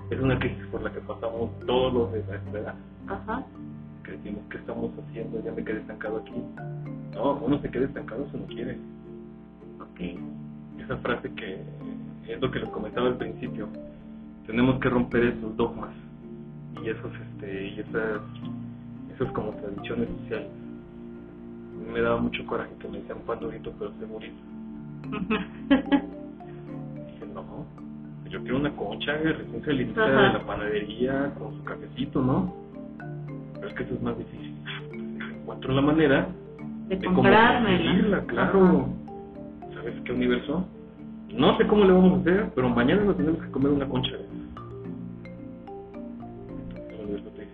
Es una crisis por la que pasamos todos los de nuestra edad. ajá, Que decimos, ¿qué estamos haciendo? Ya me quedé estancado aquí. No, uno se queda estancado si no quiere. ok, Esa frase que es lo que les comentaba al principio. Tenemos que romper esos dogmas y esos, este, y esas, esas como tradiciones sociales. Me daba mucho coraje que me decían pan durito pero segurito. [laughs] Dije, no, yo quiero una concha recién Ajá. de la panadería con su cafecito, ¿no? Pero es que eso es más difícil. Encuentro la manera de de cómo claro. ¿Sabes qué universo? No sé cómo le vamos a hacer, pero mañana nos tenemos que comer una concha te dice,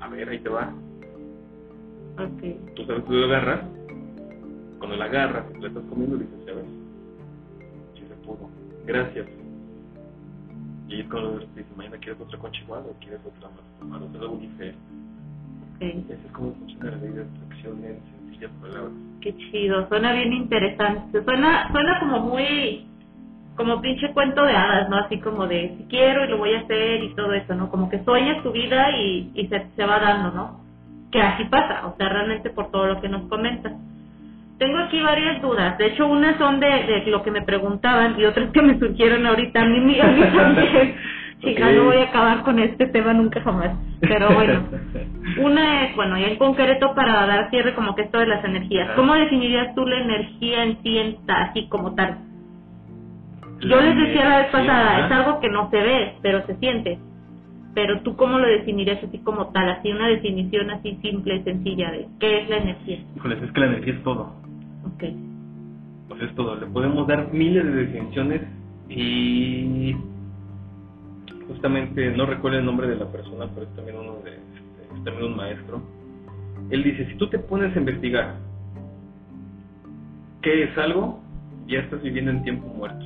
"Ah, a ver, ahí te va. Ajá. ok, Tú sabes, tú lo agarras. Cuando la agarras te la estás comiendo, le dices, ya ves, sí se pudo. Gracias. Y ahí es cuando te dice, mañana quieres otra concha igual o quieres otra más, más otra unife. ok, Y así es como funciona la ley de atracción en palabras. qué chido, suena bien interesante, suena, suena como muy, como pinche cuento de hadas, ¿no? Así como de si quiero y lo voy a hacer y todo eso, ¿no? Como que sueñas tu vida y, y se, se va dando, ¿no? Que así pasa, o sea, realmente por todo lo que nos comentas. Tengo aquí varias dudas, de hecho unas son de, de lo que me preguntaban y otras que me surgieron ahorita, a mí, a mí también. [laughs] Chica, Ok. no voy a acabar con este tema nunca jamás. Pero bueno, [laughs] una es, bueno, y en concreto para dar cierre como que esto de las energías. Ajá. ¿Cómo definirías tú la energía en sí, así como tal? Yo les decía la vez pasada, es algo que no se ve, pero se siente. Pero tú cómo lo definirías así como tal, así una definición así simple, sencilla de qué es la energía. Híjoles, es que la energía es todo. Ok. Pues es todo. Le podemos dar miles de definiciones y justamente no recuerdo el nombre de la persona, pero es también uno de, es también un maestro. Él dice, si tú te pones a investigar qué es algo, ya estás viviendo en tiempo muerto.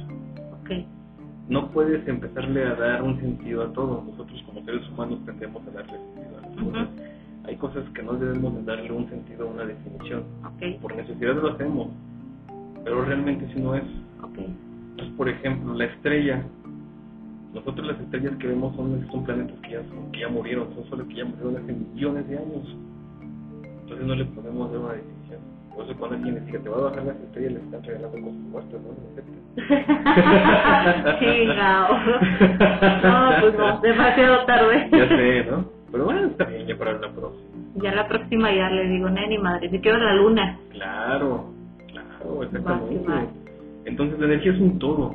No puedes empezarle a dar un sentido a todo. Nosotros como seres humanos tendemos a darle sentido a las cosas. Hay cosas que no debemos de darle un sentido a una definición. Ok. Por necesidad lo hacemos, pero realmente si no es. Por ejemplo, la estrella. Nosotros las estrellas que vemos son, son planetas que ya, son- que ya murieron, son soles que ya murieron hace millones de años. Entonces no le podemos dar una definición. Por eso cuando alguien le dice que te va a bajar las estrellas, le están regalando cosas muertas, ¿no? No. Chingao. [laughs] No, pues no, demasiado tarde. Ya sé, ¿no? Pero bueno, está bien, ya para la próxima. Ya la próxima ya le digo, neni madre, si quiero la luna. Claro, claro, exactamente. Entonces la energía es un todo.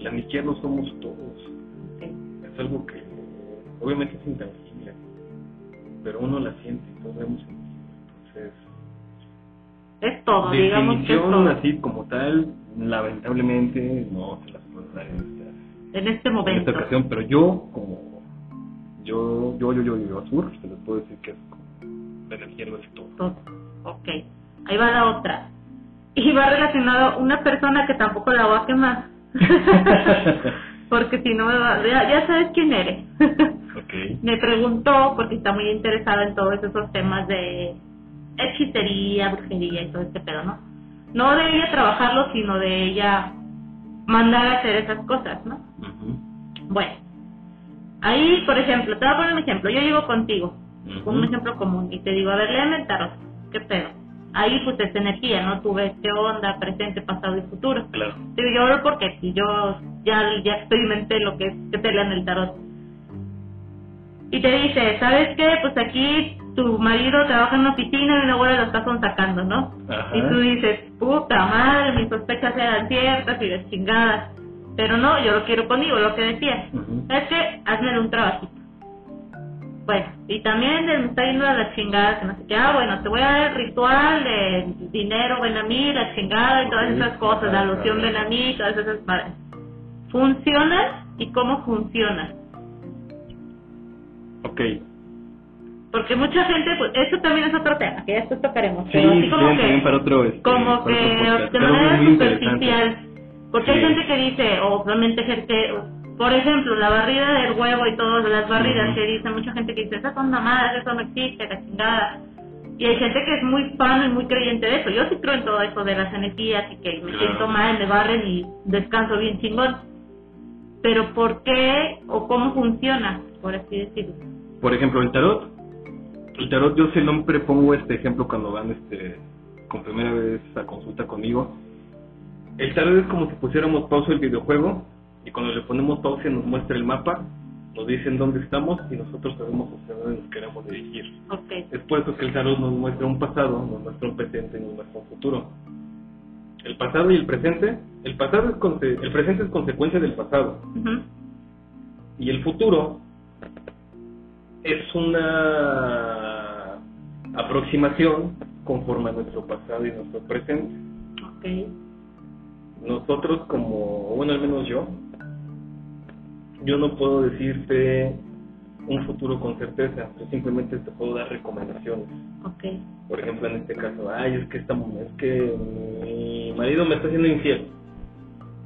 La energía no somos todos. Ok. Es algo que obviamente es intangible, pero uno la siente, todos la hemos sentido. Entonces, Es todo, digamos que es todo. así como tal, lamentablemente no se las puedo dar en esta, En este en momento. esta ocasión, pero yo como yo, yo, yo, yo, yo, Azur, se les puedo decir que es como, la energía no es todo. Todo. Ok. Ahí va la otra. Y va relacionado una persona que tampoco la voy a quemar. [laughs] Porque si no ya, ya sabes quién eres. me preguntó, porque está muy interesada en todos esos temas de hechicería, brujería y todo este pedo, ¿no? No de ella trabajarlo, sino de ella mandar a hacer esas cosas, ¿no? Ujú. Bueno, ahí, por ejemplo, te voy a poner un ejemplo. Yo llego contigo, Ujú. un ejemplo común, y te digo, a ver, léeme el tarot. ¿Qué pedo? Ahí, pues, es energía, ¿no? Tú ves qué onda, presente, pasado y futuro. Claro. Digo, yo hablo porque yo ya, ya experimenté lo que es que te lean el tarot. Y te dice, ¿sabes qué? Pues aquí tu marido trabaja en una oficina y una abuela lo está sacando, ¿no? Ajá. Y tú dices, puta madre, mis sospechas eran ciertas y las chingadas. Pero no, yo lo quiero conmigo, lo que decías. Ujú. Es que hazme un trabajito. Bueno, y también me está yendo a la chingada, que no sé qué, ah, bueno, te voy a dar el ritual de dinero, ven a mí, la chingada y todas esas cosas, la ajá. ven a mí, todas esas madres. ¿Funciona? ¿Y cómo funciona? Ok. Porque mucha gente, pues, eso también es otro tema, que ya después tocaremos. Sí, pero así sí, como que, para otro, este, como para que de manera superficial. Porque hay gente que dice, o realmente gente, por ejemplo, la barrida del huevo y todas las barridas que dicen, mucha gente que dice, esas son mamadas, eso no existe, la chingada. Y hay gente que es muy fan y muy creyente de eso. Yo sí creo en todo eso de las energías y que me siento mal, me barren y descanso bien chingón. Pero ¿por qué o cómo funciona, por así decirlo? Por ejemplo, el tarot. El tarot yo siempre pongo este ejemplo cuando van este con primera vez a consulta conmigo. El tarot es como si pusiéramos pausa el videojuego y cuando le ponemos pausa nos muestra el mapa, nos dicen dónde estamos y nosotros sabemos hacia dónde nos queremos dirigir. Ok, Es por eso que el tarot nos muestra un pasado, nos muestra un presente y nos muestra un futuro. El pasado y el presente, el pasado es conse- el presente es consecuencia del pasado. Y el futuro es una aproximación conforme a nuestro pasado y nuestro presente. Nosotros como, bueno, al menos yo, yo no puedo decirte un futuro con certeza, yo simplemente te puedo dar recomendaciones. ok, Por ejemplo, en este caso, ay, es que esta, es que mi marido me está haciendo infiel,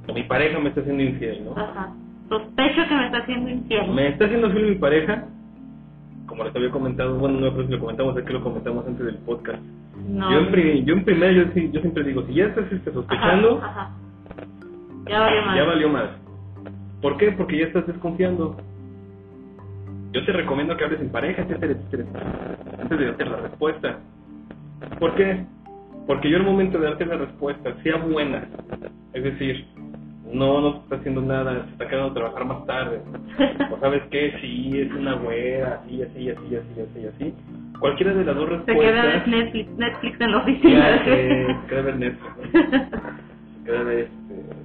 o mi pareja me está haciendo infiel, ¿no? ajá. Sospecho que me está haciendo infiel. Me está haciendo fiel mi pareja, como les había comentado, bueno, no creo si lo comentamos aquí, lo comentamos antes del podcast. No. Yo, en yo en primera, yo, yo siempre digo, si ya estás este, sospechando, Ajá, ajá. Ya valió más. ya valió más. ¿Por qué? Porque ya estás desconfiando. Yo te recomiendo que hables en pareja, etcétera, etcétera, antes de darte la respuesta. ¿Por qué? Porque yo al momento de darte la respuesta, sea buena, es decir, no, no está haciendo nada, se está quedando a trabajar más tarde, o sabes qué, sí, es una güera, así, así, así, así, así, así. Cualquiera de las dos Se queda respuestas... Netflix, Netflix en la oficina. Ya, que queda ver Netflix, ¿no? Queda ver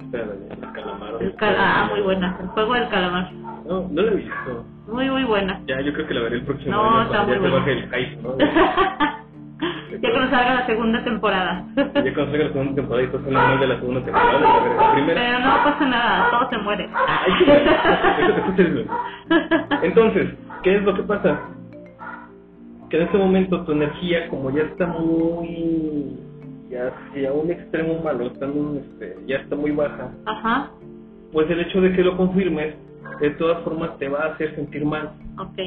este, el calamar. El cal- ah, muy buena. El juego del calamar. No, no lo he visto. Muy, muy buena. Ya, yo creo que la veré el próximo No, año está muy buena. el hype, ¿no? [laughs] ya cuando salga la segunda temporada. Ya cuando salga la segunda temporada y estás hablando mal de la segunda temporada, la, la primera. Pero no pasa nada, todo se muere. [laughs] Entonces, ¿qué es lo que pasa? Que en este momento tu energía, como ya está muy. Ya hacia un extremo malo, está este, ya está muy baja, Ajá, pues el hecho de que lo confirmes, de todas formas te va a hacer sentir mal. ok.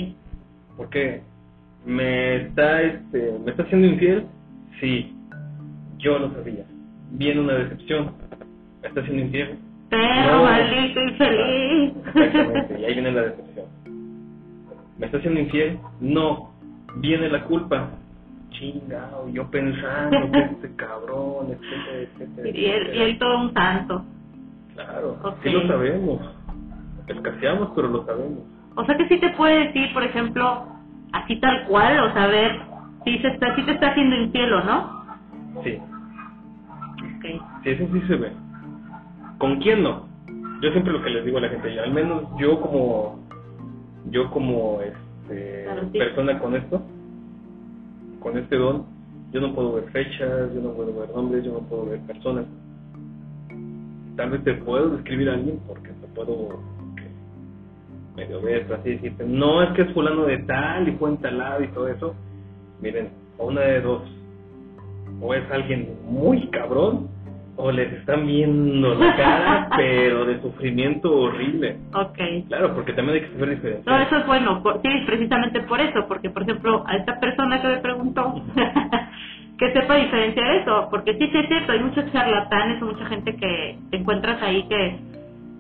Porque me está, este, me está haciendo infiel, sí, yo lo sabía. Viene una decepción, me está haciendo infiel. Pero No. maldito infeliz. Exactamente, y ahí viene la decepción. ¿Me está haciendo infiel? No. Viene la culpa. Chingado, yo pensando que este cabrón, etcétera, etcétera. Y él, y él todo un santo. Claro, Ok. sí lo sabemos. Escaseamos, pero lo sabemos. O sea que sí te puede decir, por ejemplo, así tal cual, o saber si, se está, si te está haciendo infiel o no. Sí, Ok. sí, eso sí se ve. ¿Con quién no? Yo siempre lo que les digo a la gente, al menos yo como yo como este, Claro, sí. persona con esto, con este don, yo no puedo ver fechas, yo no puedo ver nombres, yo no puedo ver personas. Tal vez te puedo describir a alguien porque te puedo medio ver, así decirte, no es que es fulano de tal y fue entalado y todo eso. Miren, o una de dos, o es alguien muy cabrón, o les están viendo la cara, [laughs] pero de sufrimiento horrible. Ok. Claro, porque también hay que saber No, diferenciar. eso es bueno, por- sí, precisamente por eso, porque por ejemplo, a esta persona que me preguntó, [laughs] que sepa diferenciar eso, porque sí, sí es cierto, hay muchos charlatanes o mucha gente que te encuentras ahí que,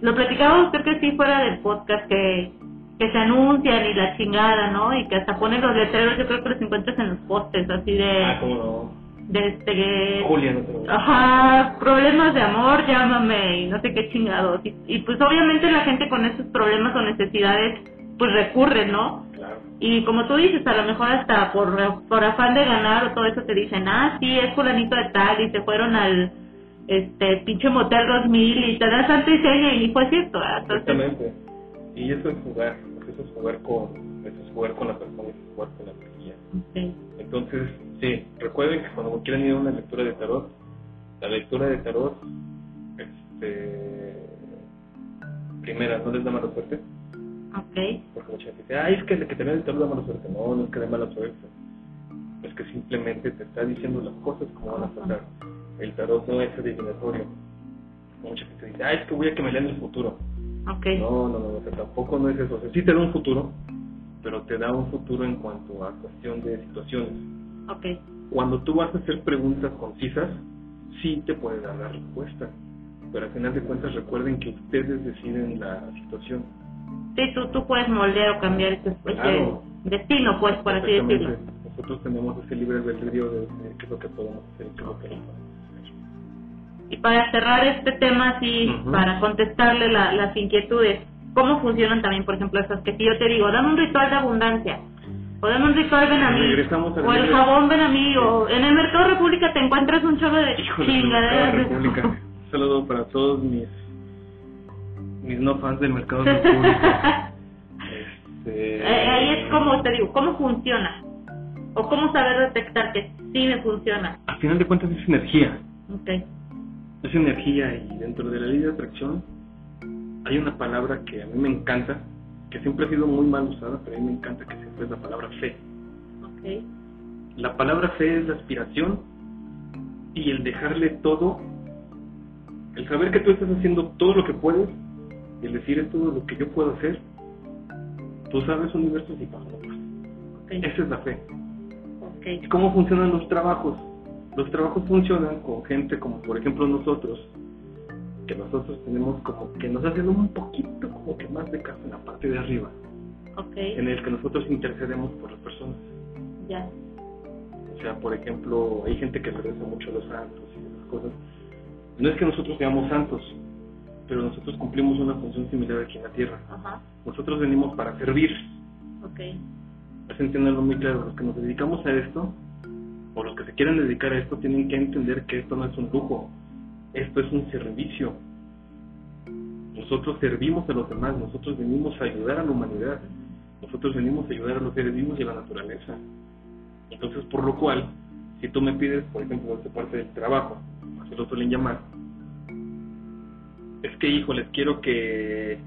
lo platicábamos creo que sí fuera del podcast, que, que se anuncian y la chingada, ¿no? Y que hasta ponen los letreros, yo creo que los encuentras en los postes, así de, Ah, cómo no. De este, Julia, no Ajá, problemas de amor, llámame y no sé qué chingados. Y, y pues obviamente la gente con esos problemas o necesidades pues recurre, ¿no? Claro. Y como tú dices, a lo mejor hasta por, por afán de ganar o todo eso te dicen, ah, sí, es fulanito de tal y se fueron al este pinche motel 2000 y te das santo y y fue cierto. Entonces, Exactamente. Y eso es jugar, eso es jugar con, eso es jugar con la persona, eso es jugar con la energía. sí, Entonces, sí, recuerden que cuando quieran ir a una lectura de tarot, la lectura de tarot, este, primera, no les da mala suerte, ok, porque mucha gente dice, ay, es que el que te lee el tarot da mala suerte. No, no es que dé mala suerte, es que simplemente te está diciendo las cosas como van a pasar. El tarot no es adivinatorio. Mucha gente dice, ay, es que voy a que me lean el futuro. ok, No, no, no, o sea, tampoco no es eso. O sea, sí te da un futuro, pero te da un futuro en cuanto a cuestión de situaciones. Ok, Cuando tú vas a hacer preguntas concisas, sí te puede dar la respuesta. Pero al final de cuentas recuerden que ustedes deciden la situación. Sí, tú, tú puedes moldear o cambiar ese, Claro. destino, pues, por así decirlo. Nosotros tenemos ese libre albedrío de decidir qué es lo que podemos hacer y qué es lo que no podemos hacer. Y para cerrar este tema, sí, Ujú. para contestarle la- las inquietudes, ¿cómo funcionan también, por ejemplo, esas que si yo te digo, dame un ritual de abundancia, o un ritual ven a mí, o el jabón ven a mí, o en el Mercado República te encuentras un chorro de chingaderas. [laughs] República. Saludo para todos mis mis no fans del Mercado [laughs] República. Este, Eh, Ahí es como te digo, ¿cómo funciona? O cómo saber detectar que sí me funciona. Al final de cuentas es energía. Ok, Es energía y dentro de la ley de atracción hay una palabra que a mí me encanta, que siempre ha sido muy mal usada, pero a mí me encanta que siempre es la palabra fe. ok, La palabra fe es la aspiración y el dejarle todo, el saber que tú estás haciendo todo lo que puedes el decir es todo lo que yo puedo hacer. Tú sabes universo y para otros. ok, Esa es la fe. ¿Y ok, cómo funcionan los trabajos? Los trabajos funcionan con gente como por ejemplo nosotros, que nosotros tenemos como que nos hacen un poquito como que más de caso en la parte de arriba, Ok. en el que nosotros intercedemos por las personas. Ya. O sea, por ejemplo, hay gente que reza mucho a los santos y esas cosas. No es que nosotros seamos santos, pero nosotros cumplimos una función similar aquí en la tierra. Ajá. Nosotros venimos para servir. Ok. Es entenderlo muy claro. Los que nos dedicamos a esto, o los que se quieren dedicar a esto, tienen que entender que esto no es un lujo. Esto es un servicio. Nosotros servimos a los demás. Nosotros venimos a ayudar a la humanidad. Nosotros venimos a ayudar a los seres vivos y a la naturaleza. Entonces, por lo cual, si tú me pides, por ejemplo, esta parte del trabajo, así lo suelen llamar, es que, híjoles, quiero que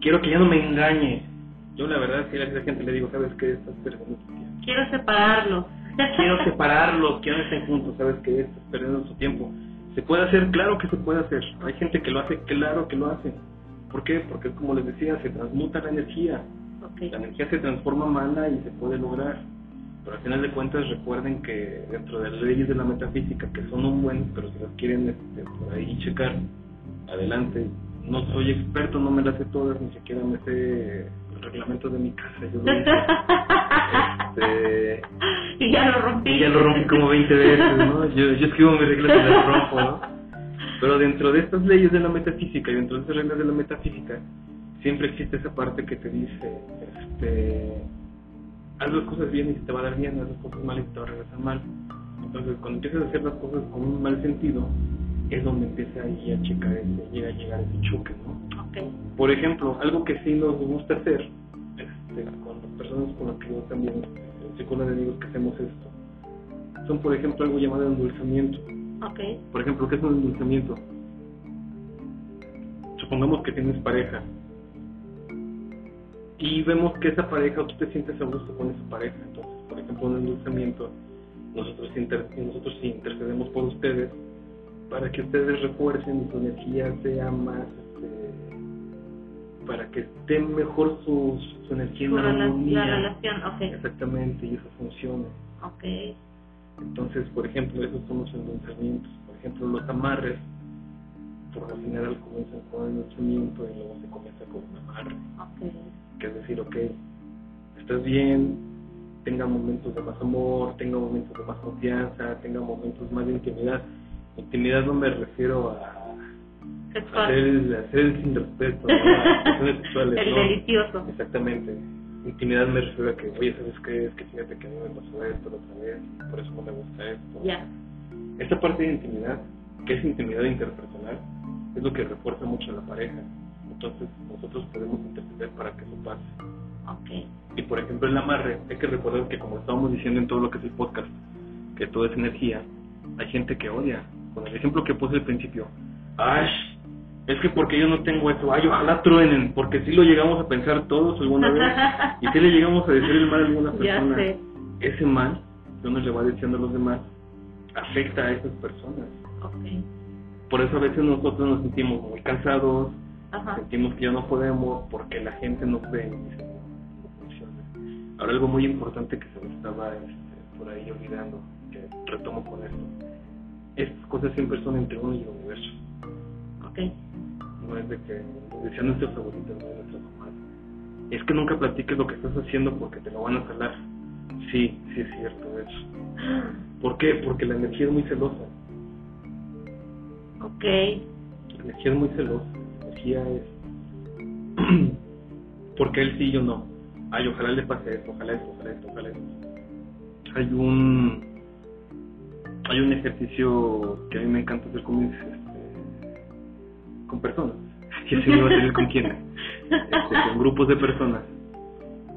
quiero que ya no me engañe. Yo la verdad, si a esa gente le digo, ¿sabes qué? Estás perdiendo tu tiempo. Quiero separarlos. Quiero separarlos, quiero que estén juntos, ¿sabes qué? Estás perdiendo su tiempo. ¿Se puede hacer? Claro que se puede hacer. Hay gente que lo hace, claro que lo hace. ¿Por qué? Porque, como les decía, se transmuta la energía. La energía se transforma mana y se puede lograr. Pero al final de cuentas recuerden que dentro de las leyes de la metafísica, que son un buen, pero si las quieren este, por ahí checar, adelante. No soy experto, no me las sé todas, ni siquiera me sé el reglamento de mi casa. Yo lo hice. Este, [laughs] y ya lo rompí. y ya lo rompí como 20 veces, ¿no? [laughs] Yo, yo escribo mis reglas y las rompo, ¿no? Pero dentro de estas leyes de la metafísica y dentro de esas reglas de la metafísica, siempre existe esa parte que te dice, este, haz las cosas bien y se te va a dar bien, haz las cosas mal y se te va a regresar mal. Entonces, cuando empiezas a hacer las cosas con un mal sentido, es donde empieza ahí a checar ese, llega a llegar ese choque, ¿no? Por ejemplo, algo que sí nos gusta hacer este, con las personas con las que yo también, Círculo de Amigos, que hacemos esto, son, por ejemplo, algo llamado endulzamiento. Ok. Por ejemplo, ¿qué es un endulzamiento? Supongamos que tienes pareja y vemos que esa pareja, tú te sientes a gusto con esa pareja. Entonces, por ejemplo, un endulzamiento, nosotros, inter- nosotros intercedemos por ustedes para que ustedes refuercen y su energía sea más, este, para que esté mejor su, su energía Su en la rela- armonía. la relación, ok. Exactamente, y eso funcione. Ok. Entonces, por ejemplo, esos son los endulzamientos. Por ejemplo, los amarres, por lo general comienzan con un endulzamiento y luego se comienza con un amarre. Ok. Que es decir, ok, estás bien, tenga momentos de más amor, tenga momentos de más confianza, tenga momentos más de intimidad. Intimidad no me refiero a Sexual. hacer el, hacer el sin respeto, [laughs] sexuales, El no. delicioso. Exactamente. Intimidad me refiero a que, oye, ¿sabes qué? Es que fíjate que a mí me pasó esto la otra vez, por eso no me gusta esto. Ya. Esta parte de intimidad, que es intimidad interpersonal, es lo que refuerza mucho a la pareja. Entonces, nosotros podemos interceder para que eso pase. Ok. Y por ejemplo, el amarre, hay que recordar que, como estábamos diciendo en todo lo que es el podcast, que todo es energía, hay gente que odia. Con el ejemplo que puse al principio, ¡ay! Es que porque yo no tengo eso, ¡ay! Ojalá truenen, porque si lo llegamos a pensar todos alguna vez, [laughs] y si le llegamos a decir el mal a alguna persona, ese mal que uno le va diciendo a los demás afecta a esas personas. Por eso a veces nosotros nos sentimos muy cansados, Ajá. sentimos que ya no podemos porque la gente nos ve. Ahora algo muy importante que se me estaba este, por ahí olvidando, que retomo con esto. Estas cosas siempre son entre uno y el universo. Ok. No es de que decían nuestros abuelitos, no de nuestras mamás. Es que nunca platiques lo que estás haciendo porque te lo van a jalar. Sí, sí es cierto eso. ¿Por qué? Porque la energía es muy celosa. Ok. La energía es muy celosa. La energía es. [clears throat] porque él sí y yo no. Ay, ojalá le pase esto, ojalá esto, ojalá esto, ojalá esto. Hay un. Hay un ejercicio que a mí me encanta hacer con mis. Con personas. Y así me va a salir con quiénes. Este, con [laughs] grupos de personas.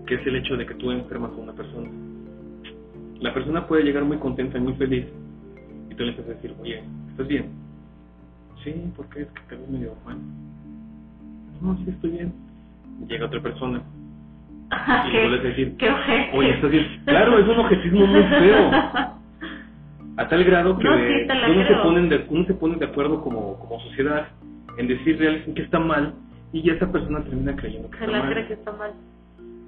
Que es el hecho de que tú enfermas a una persona. La persona puede llegar muy contenta y muy feliz. Y tú le empiezas a decir, oye, ¿estás bien? Sí, porque es que te ves medio mal. No, sí estoy bien. Llega otra persona y le vuelves a decir, qué oye, estás bien. Claro, es un objetismo muy feo. A tal grado que No, sí, uno, se ponen de, uno se pone de acuerdo como, como sociedad en decirle a alguien que está mal y ya esa persona termina creyendo que está mal. cree que está mal.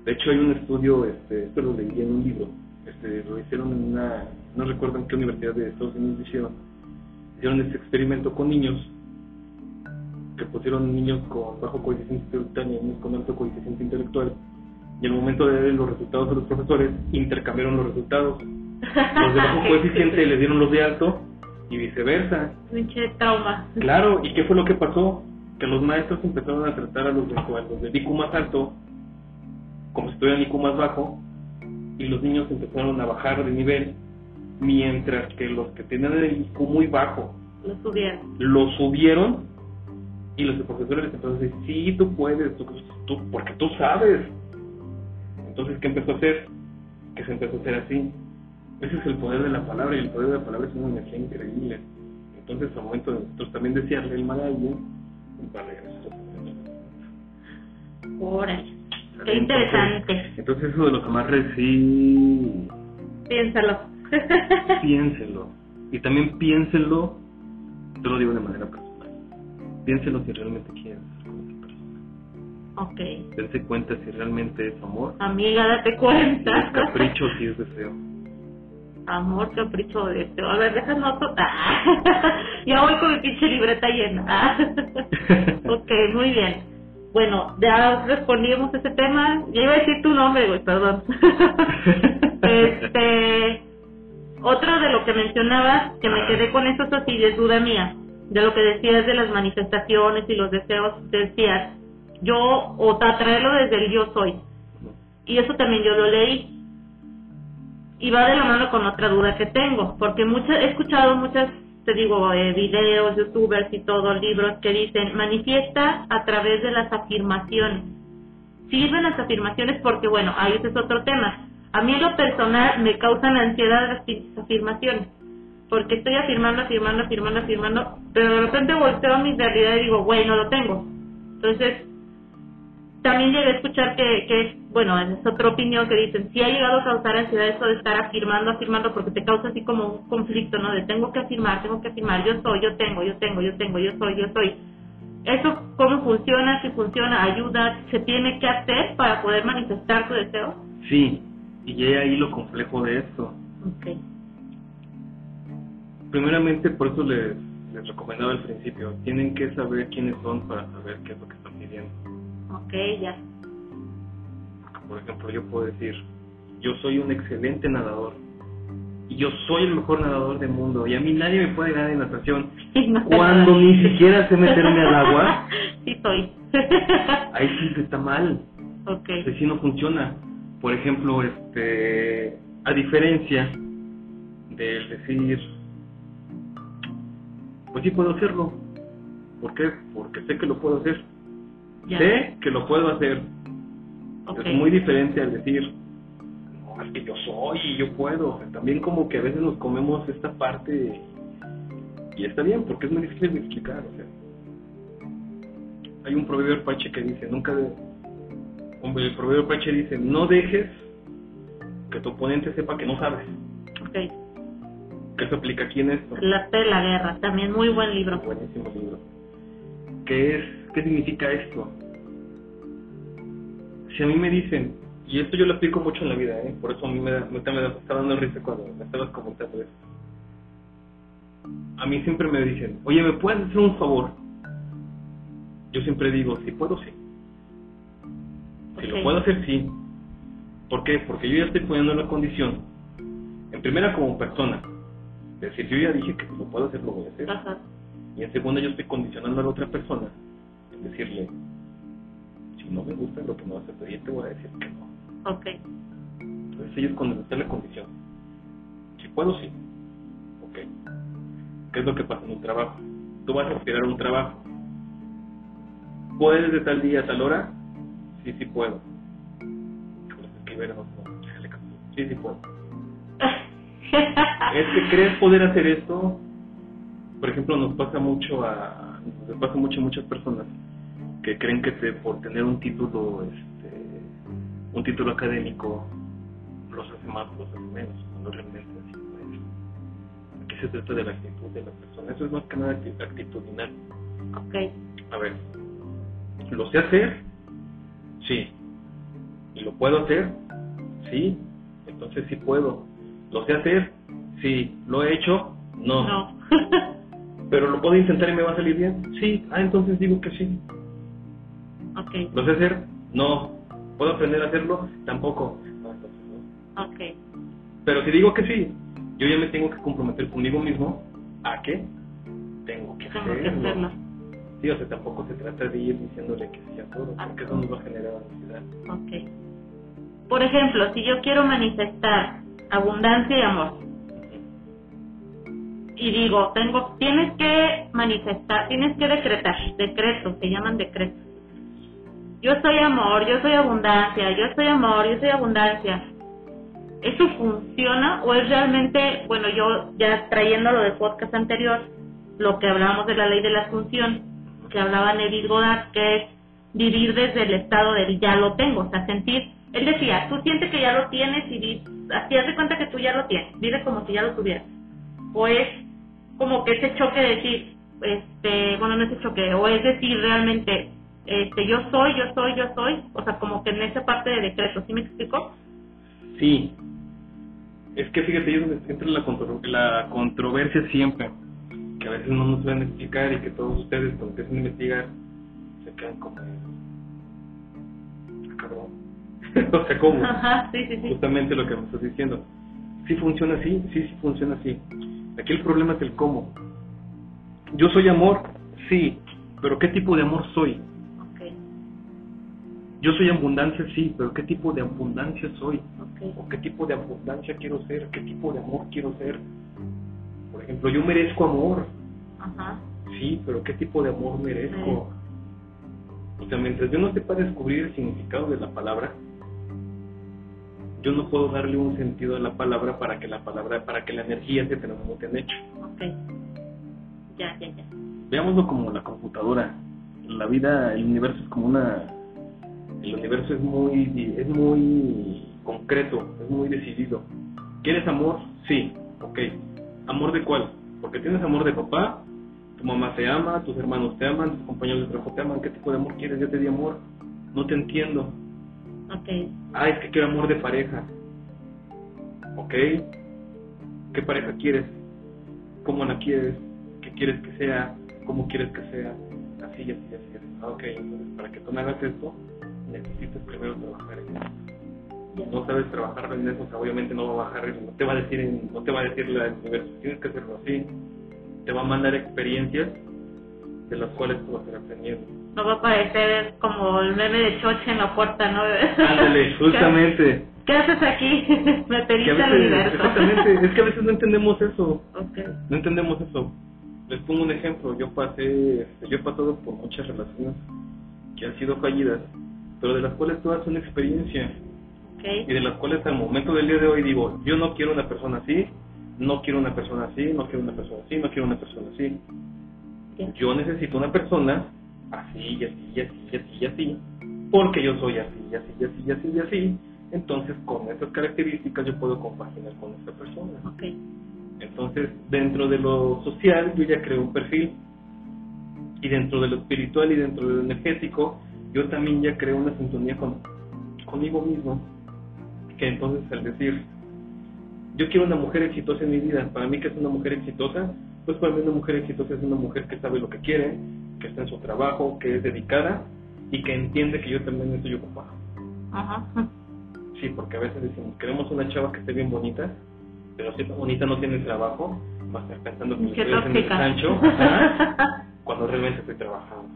De hecho, hay un estudio, este, esto lo leí en un libro, este, lo hicieron en una, no recuerdo en qué universidad de Estados Unidos hicieron, hicieron este experimento con niños que pusieron niños con bajo coeficiente intelectual y niños con alto coeficiente intelectual. Y al momento de ver los resultados de los profesores, intercambiaron los resultados. [laughs] Los de bajo coeficiente les dieron los de alto y viceversa. Pinche trauma. Claro, ¿y qué fue lo que pasó? Que los maestros empezaron a tratar a los de, a los de IQ más alto como si tuvieran IQ más bajo y los niños empezaron a bajar de nivel mientras que los que tenían el IQ muy bajo Lo subieron. lo subieron y los profesores les empezaron a decir, sí, tú puedes, tú, tú- porque tú sabes. Entonces, ¿qué empezó a hacer? Que se empezó a hacer así. Ese es el poder de la palabra y el poder de la palabra es una energía increíble. Entonces, al momento de nosotros también desearle el mal a alguien, va a regresar. Órale. Qué interesante. Entonces, eso de los amarres, sí, Piénsalo. [laughs] piénsenlo. Y también piénsenlo, te lo digo de manera personal. Piénsenlo si realmente persona. ok. Dense cuenta si realmente es amor, Amiga, date si es cuenta. capricho, si es deseo. Amor, capricho, deseo. A ver, deja noto. [laughs] Ah, ya voy con mi pinche libreta llena. Ah. [laughs] ok, muy bien. Bueno, ya respondimos ese tema. Ya iba a decir tu nombre, güey, perdón. [laughs] este, otro de lo que mencionabas, que me quedé con eso así, y es duda mía, de lo que decías de las manifestaciones y los deseos, decías, yo, o ta- traerlo desde el yo soy. Y eso también yo lo leí. Y va de la mano con otra duda que tengo, porque muchas, he escuchado muchas, te digo, eh, videos, youtubers y todo, libros que dicen, manifiesta a través de las afirmaciones. Sirven las afirmaciones porque, bueno, ahí ese es otro tema. A mí en lo personal me causan ansiedad las afirmaciones, porque estoy afirmando, afirmando, afirmando, afirmando, pero de repente volteo a mi realidad y digo, güey, no lo tengo. Entonces, también llegué a escuchar que, que bueno, es otra opinión que dicen, si ha llegado a causar ansiedad eso de estar afirmando, afirmando, porque te causa así como un conflicto, ¿no? De tengo que afirmar, tengo que afirmar, yo soy, yo tengo, yo tengo, yo tengo, yo soy, yo soy. ¿Eso cómo funciona? Si funciona, ayuda, se tiene que hacer para poder manifestar tu deseo? Sí, y he ahí lo complejo de esto. Ok, Primeramente, por eso les, les recomendaba al principio, tienen que saber quiénes son para saber qué es lo que están pidiendo. Ok, ya. Por ejemplo, yo puedo decir, yo soy un excelente nadador. Y yo soy el mejor nadador del mundo. Y a mí nadie me puede ganar en natación. [laughs] No. Cuando ni siquiera sé meterme al agua, [laughs] Sí soy. [laughs] ahí sí está mal. ok, Así no funciona. Por ejemplo, este, a diferencia del decir, pues sí puedo hacerlo. ¿Por qué? Porque sé que lo puedo hacer. Ya. Sé que lo puedo hacer. Es muy diferente al decir, no, es que yo soy y yo puedo. También como que a veces nos comemos esta parte y está bien, porque es muy difícil de explicar. O sea, hay un proverbio apache que dice, nunca... De... Hombre, el proverbio apache dice, no dejes que tu oponente sepa que no sabes. Ok. ¿Qué se aplica aquí en esto? La arte de la guerra, también muy buen libro. Buenísimo libro. ¿Qué es? ¿Qué significa esto? Si a mí me dicen, y esto yo lo explico mucho en la vida, ¿eh? por eso a mí me, da- me, está- me está dando risa cuando me estabas comentando esto. A mí siempre me dicen, oye, ¿me puedes hacer un favor? Yo siempre digo, si puedo, sí. Si lo puedo hacer, sí. ¿Por qué? Porque yo ya estoy poniendo la condición, en primera como persona, es decir, yo ya dije que si lo puedo hacer, lo voy a hacer. Ajá. Y en segunda yo estoy condicionando a la otra persona decirle, si no me gusta lo que me vas a pedir, te voy a decir que no. Ok. Entonces es cuando está la condición. Si puedo, sí. Ok. ¿Qué es lo que pasa en un trabajo? Tú vas a aspirar a un trabajo. ¿Puedes de tal día a tal hora? Sí, sí puedo. Que. Sí, sí puedo. [laughs] es que crees poder hacer esto por ejemplo nos pasa mucho a nos pasa mucho a muchas personas que creen que te- por tener un título este un título académico los hace más los hace menos cuando realmente así no es. Aquí se trata de la actitud de la persona. Eso es más que nada acti- actitudinal ok. a ver lo sé hacer sí. Y lo puedo hacer sí. Entonces sí puedo. Lo sé hacer sí. Lo he hecho no, No. [laughs] Pero lo puedo intentar y me va a salir bien. Sí, ah, entonces digo que sí. Ok, ¿Lo sé hacer? No. ¿Puedo aprender a hacerlo? Tampoco. No, entonces no. ok. Pero si digo que sí, yo ya me tengo que comprometer conmigo mismo a que tengo que Tengo que hacerlo. hacerlo. Sí, o sea, tampoco se trata de ir diciéndole que sí a todo, porque eso nos va a generar ansiedad. Ok. Por ejemplo, si yo quiero manifestar abundancia y amor, y digo, tengo, tienes que manifestar, tienes que decretar, decretos, se llaman decretos. Yo soy amor, yo soy abundancia, yo soy amor, yo soy abundancia. ¿Eso funciona o es realmente, bueno, yo ya trayéndolo del podcast anterior, lo que hablábamos de la ley de la asunción, que hablaba Neville Goddard, que es vivir desde el estado del ya lo tengo, o sea, sentir, él decía, tú sientes que ya lo tienes y haz de cuenta que tú ya lo tienes, vive como si ya lo tuvieras. O es como que ese choque de decir, este, bueno, no ese choque, o es decir realmente, este, yo soy, yo soy, yo soy, o sea, como que en esa parte de decreto, ¿sí me explico? Sí. Es que fíjate, ahí es donde entra la, contro- la controversia siempre. Que a veces no nos van a explicar y que todos ustedes cuando empiezan a investigar se quedan como... "Ah, Cabrón. [laughs] o sea, ¿cómo? Ajá, sí, sí, sí. Justamente lo que me estás diciendo. ¿Sí funciona así? Sí, sí funciona así. Aquí el problema es el cómo. Yo soy amor, sí, pero ¿qué tipo de amor soy? Yo soy abundancia, sí, pero ¿qué tipo de abundancia soy? ok, o qué tipo de abundancia quiero ser, qué tipo de amor quiero ser. Por ejemplo, yo merezco amor, ajá, sí, pero qué tipo de amor merezco. O sea, mientras yo no sepa descubrir el significado de la palabra, yo no puedo darle un sentido a la palabra para que la palabra, para que la energía se transmute en hecho. ok. Ya, ya, ya. Veámoslo como la computadora. La vida, el universo es como una, el universo es muy, es muy concreto, es muy decidido. ¿Quieres amor? Sí, ok. ¿Amor de cuál? Porque tienes amor de papá, tu mamá te ama, tus hermanos te aman, tus compañeros de trabajo te aman. ¿Qué tipo de amor quieres? Ya te di amor. No te entiendo. Ok, Ah, es que quiero amor de pareja. Ok. ¿Qué pareja quieres? ¿Cómo la quieres? ¿Qué quieres que sea? ¿Cómo quieres que sea? Así y así y así. Ah, ok, entonces para que tú me hagas esto, necesitas primero trabajar en eso. No sabes trabajar en eso, o sea, obviamente no va a bajar, no te va a decir, en- no te va a decir la universo, tienes que hacerlo así. Te va a mandar experiencias de las cuales tú vas a ir aprendiendo. No va a parecer como el meme de Choche en la puerta, ¿no? Ándale, [laughs] justamente. ¿Qué haces aquí? [laughs] Me pediste al universo. exactamente, es que a veces no entendemos eso. Ok, No entendemos eso. Les pongo un ejemplo. Yo pasé, este, yo he pasado por muchas relaciones que han sido fallidas, pero de las cuales todas son experiencia y ok, de las cuales al momento del día de hoy digo, yo no quiero una persona así, no quiero una persona así, no quiero una persona así, no quiero una persona así. ya. Yo necesito una persona así y así y así y así y así, porque yo soy así y así y así y así y así. Entonces, con esas características yo puedo compaginar con esta persona. ok, Entonces, dentro de lo social, yo ya creo un perfil. Y dentro de lo espiritual y dentro de lo energético, yo también ya creo una sintonía con, conmigo mismo. Que entonces, al decir, yo quiero una mujer exitosa en mi vida, para mí, que es una mujer exitosa? Pues para mí, una mujer exitosa es una mujer que sabe lo que quiere, que está en su trabajo, que es dedicada y que entiende que yo también estoy ocupado. Ajá. Sí, porque a veces decimos, queremos una chava que esté bien bonita, pero si esta bonita no tiene trabajo, va a estar pensando que me estoy haciendo el [laughs] ajá, cuando realmente estoy trabajando.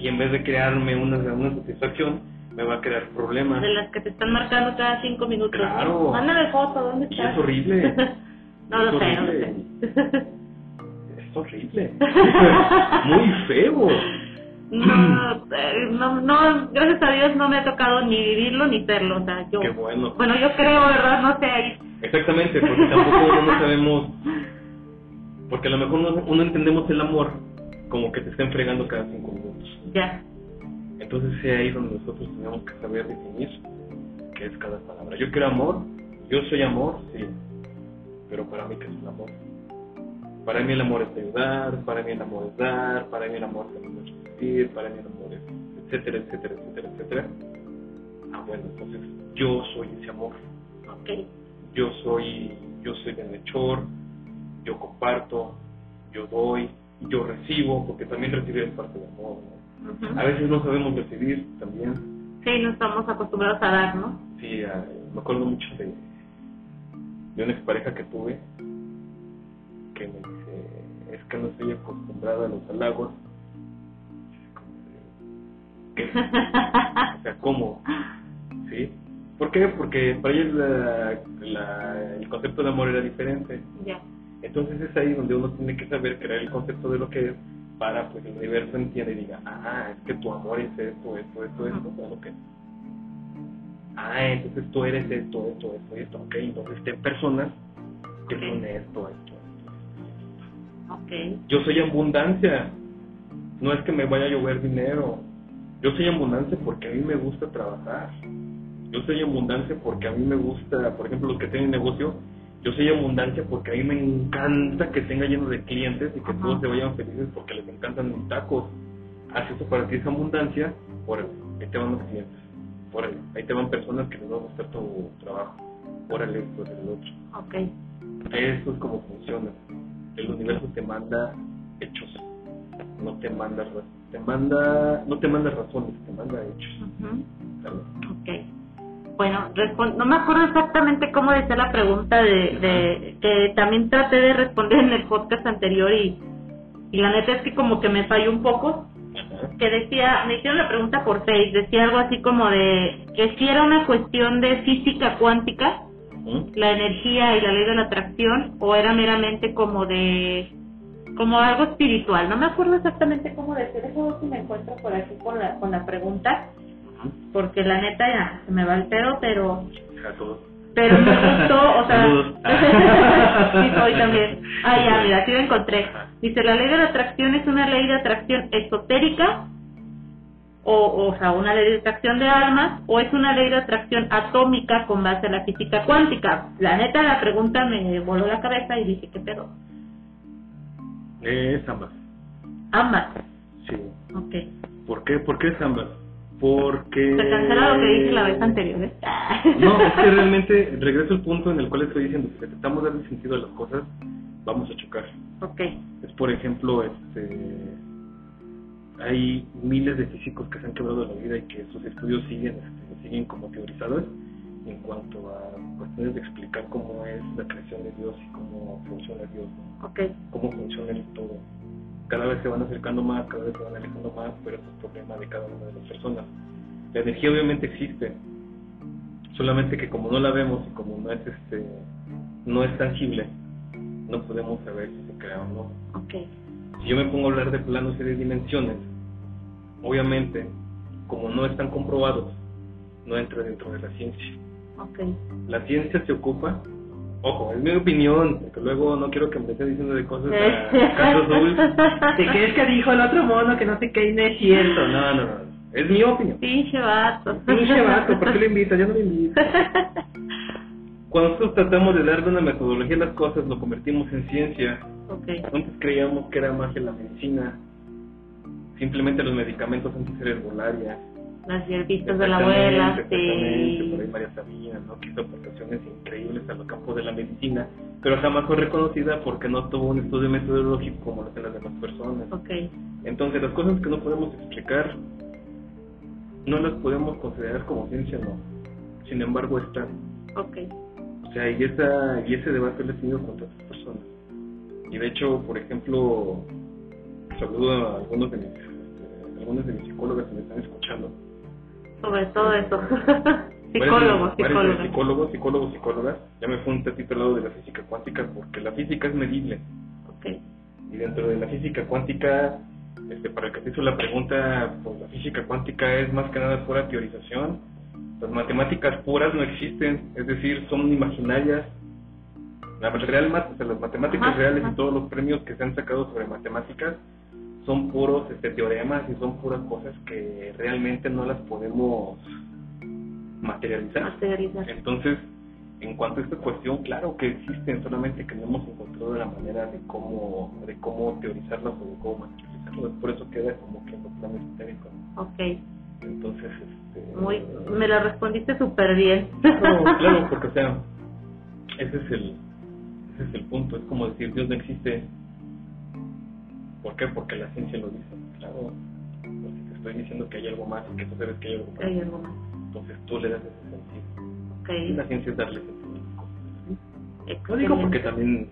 Y en vez de crearme una, una satisfacción, me va a crear problemas. De las que te están marcando cada cinco minutos. ¿no? Claro. Mándame foto, ¿dónde estás? es horrible. [laughs] no lo sé, no lo sé. Es horrible. [laughs] Muy feo. No, eh, no, no, gracias a Dios no me ha tocado ni vivirlo ni serlo, o sea, yo... Qué bueno. Bueno, yo creo, ¿verdad? No sé. Exactamente, porque tampoco uno no sabemos, porque a lo mejor uno, uno entendemos el amor como que te estén fregando cada cinco minutos. Ya, Entonces es ahí donde nosotros tenemos que saber definir qué es cada palabra. Yo quiero amor, yo soy amor, sí, pero para mí qué es el amor. Para mí el amor es ayudar, para mí el amor es dar, para mí el amor es resistir, para mí el amor es etcétera, etcétera, etcétera, etcétera. Ah, bueno, entonces yo soy ese amor. ok, Yo soy, yo soy bienhechor, yo comparto, yo doy, yo recibo, porque también recibir es parte del amor, ¿no? Ujú. A veces no sabemos recibir también. Sí, no estamos acostumbrados a dar, ¿no? Sí, me acuerdo mucho de, de una expareja que tuve que me dice, es que no estoy acostumbrada a los halagos. ¿Qué? O sea, ¿cómo? ¿Sí? ¿Por qué? Porque para ella la- la- el concepto de amor era diferente. ya. Entonces es ahí donde uno tiene que saber crear el concepto de lo que es para pues el universo entienda y diga, ah, es que tu amor es esto, esto, esto, esto. ¿sabes lo que es? Ah, entonces tú eres esto, esto, esto, esto, ok, entonces ten personas que Ok. son esto, esto, esto. Ok. Yo soy abundancia, no es que me vaya a llover dinero, yo soy abundancia porque a mí me gusta trabajar, yo soy abundancia porque a mí me gusta, por ejemplo, los que tienen negocio, yo soy abundancia porque a mí me encanta que tenga lleno de clientes y que Ajá. todos se vayan felices porque les encantan mis tacos. Haz eso para ti es abundancia, órale, ahí te van los clientes, órale, ahí te van personas que les va a gustar tu trabajo, órale, esto, el otro. Ok. Eso es como funciona. El universo te manda hechos, no te manda te manda no te manda razones, te manda hechos. ¿sabes? Ok. Bueno, no me acuerdo exactamente cómo decía la pregunta de, de que también traté de responder en el podcast anterior y, y la neta es que como que me falló un poco. Que decía, me hicieron la pregunta por Facebook, decía algo así como de que si era una cuestión de física cuántica, la energía y la ley de la atracción, o era meramente como de como algo espiritual. No me acuerdo exactamente cómo decir eso, si me encuentro por aquí con la, con la pregunta. Porque la neta ya se me va el pedo, pero A todos. pero me gustó, o sea, [laughs] sí soy también. Ah, ya, mira, aquí lo encontré. Dice, la ley de la atracción es una ley de atracción esotérica, o, o sea, una ley de atracción de almas, o es una ley de atracción atómica con base a la física cuántica. La neta, la pregunta me voló la cabeza y dije, ¿qué pedo? Es ambas. Ambas. Sí. Ok. ¿Por qué? ¿Por qué es ambas? Porque Se cancela lo que dije la vez anterior, ¿eh? [laughs] No, es que realmente regreso al punto en el cual estoy diciendo que tratamos de darle sentido a las cosas, vamos a chocar. Ok. Es por ejemplo, este hay miles de físicos que se han quebrado la vida y que sus estudios siguen este, siguen como teorizados en cuanto a cuestiones de explicar cómo es la creación de Dios y cómo funciona Dios, ¿no? Ok. cómo funciona el todo. Cada vez se van acercando más, cada vez se van alejando más, pero es un problema de cada una de las personas. La energía obviamente existe, solamente que como no la vemos y como no es este no es tangible, no podemos saber si se crea o no. Ok. Si yo me pongo a hablar de planos y de dimensiones, obviamente, como no están comprobados, no entra dentro de la ciencia. Ok. La ciencia se ocupa, ojo, es mi opinión, porque luego no quiero que me esté diciendo de cosas a Carlos Saúl, de [laughs] que es que dijo el otro mono que no sé qué y no es cierto. No, no, no, es mi opinión. Pinche vato. Pinche vato, ¿por qué lo invitas? Yo no lo invito. [laughs] Cuando nosotros tratamos de darle una metodología a las cosas, lo convertimos en ciencia. ok. Antes creíamos que era magia la medicina. Simplemente los medicamentos antes era herbolaria. Las hierbitas de la abuela, Exactamente, sí. por ahí María Sabina, ¿no? Que hizo aportaciones increíbles a los campos de la medicina, pero jamás fue reconocida porque no tuvo un estudio metodológico como lo hacen las demás personas. Ok. Entonces, las cosas que no podemos explicar, no las podemos considerar como ciencia, no. Sin embargo, están. Ok. O sea, y, esa, y ese debate lo he tenido con otras personas. Y de hecho, por ejemplo, saludo a algunos de mis, este, algunos de mis psicólogas que me están escuchando. Sobre todo eso. [laughs] Psicólogos, psicólogos. psicólogos, psicólogos, psicólogas. Ya me fue un tantito al lado de la física cuántica porque la física es medible. Ok. Y dentro de la física cuántica, este, para el que te hizo la pregunta, pues la física cuántica es más que nada pura teorización. Las matemáticas puras no existen, es decir, son imaginarias. La real, o sea, las matemáticas Ajá, reales ajá. y todos los premios que se han sacado sobre matemáticas son puros este, teoremas y son puras cosas que realmente no las podemos materializar. Materializar. Entonces, en cuanto a esta cuestión, claro que existen, solamente que no hemos encontrado la manera de cómo, de cómo teorizarlas o de cómo materializarlas. Por eso queda como que en los planes. Ok. Entonces, este... Muy, me la respondiste súper bien. No, claro, [laughs] porque o sea, ese es el ese es el punto, es como decir Dios no existe. ¿Por qué? Porque la ciencia lo dice, claro. Porque te estoy diciendo que hay algo más y que tú sabes que hay algo más. Hay algo más. Entonces tú le das ese sentido. Y Ok. la ciencia es darle sentido. Lo digo porque también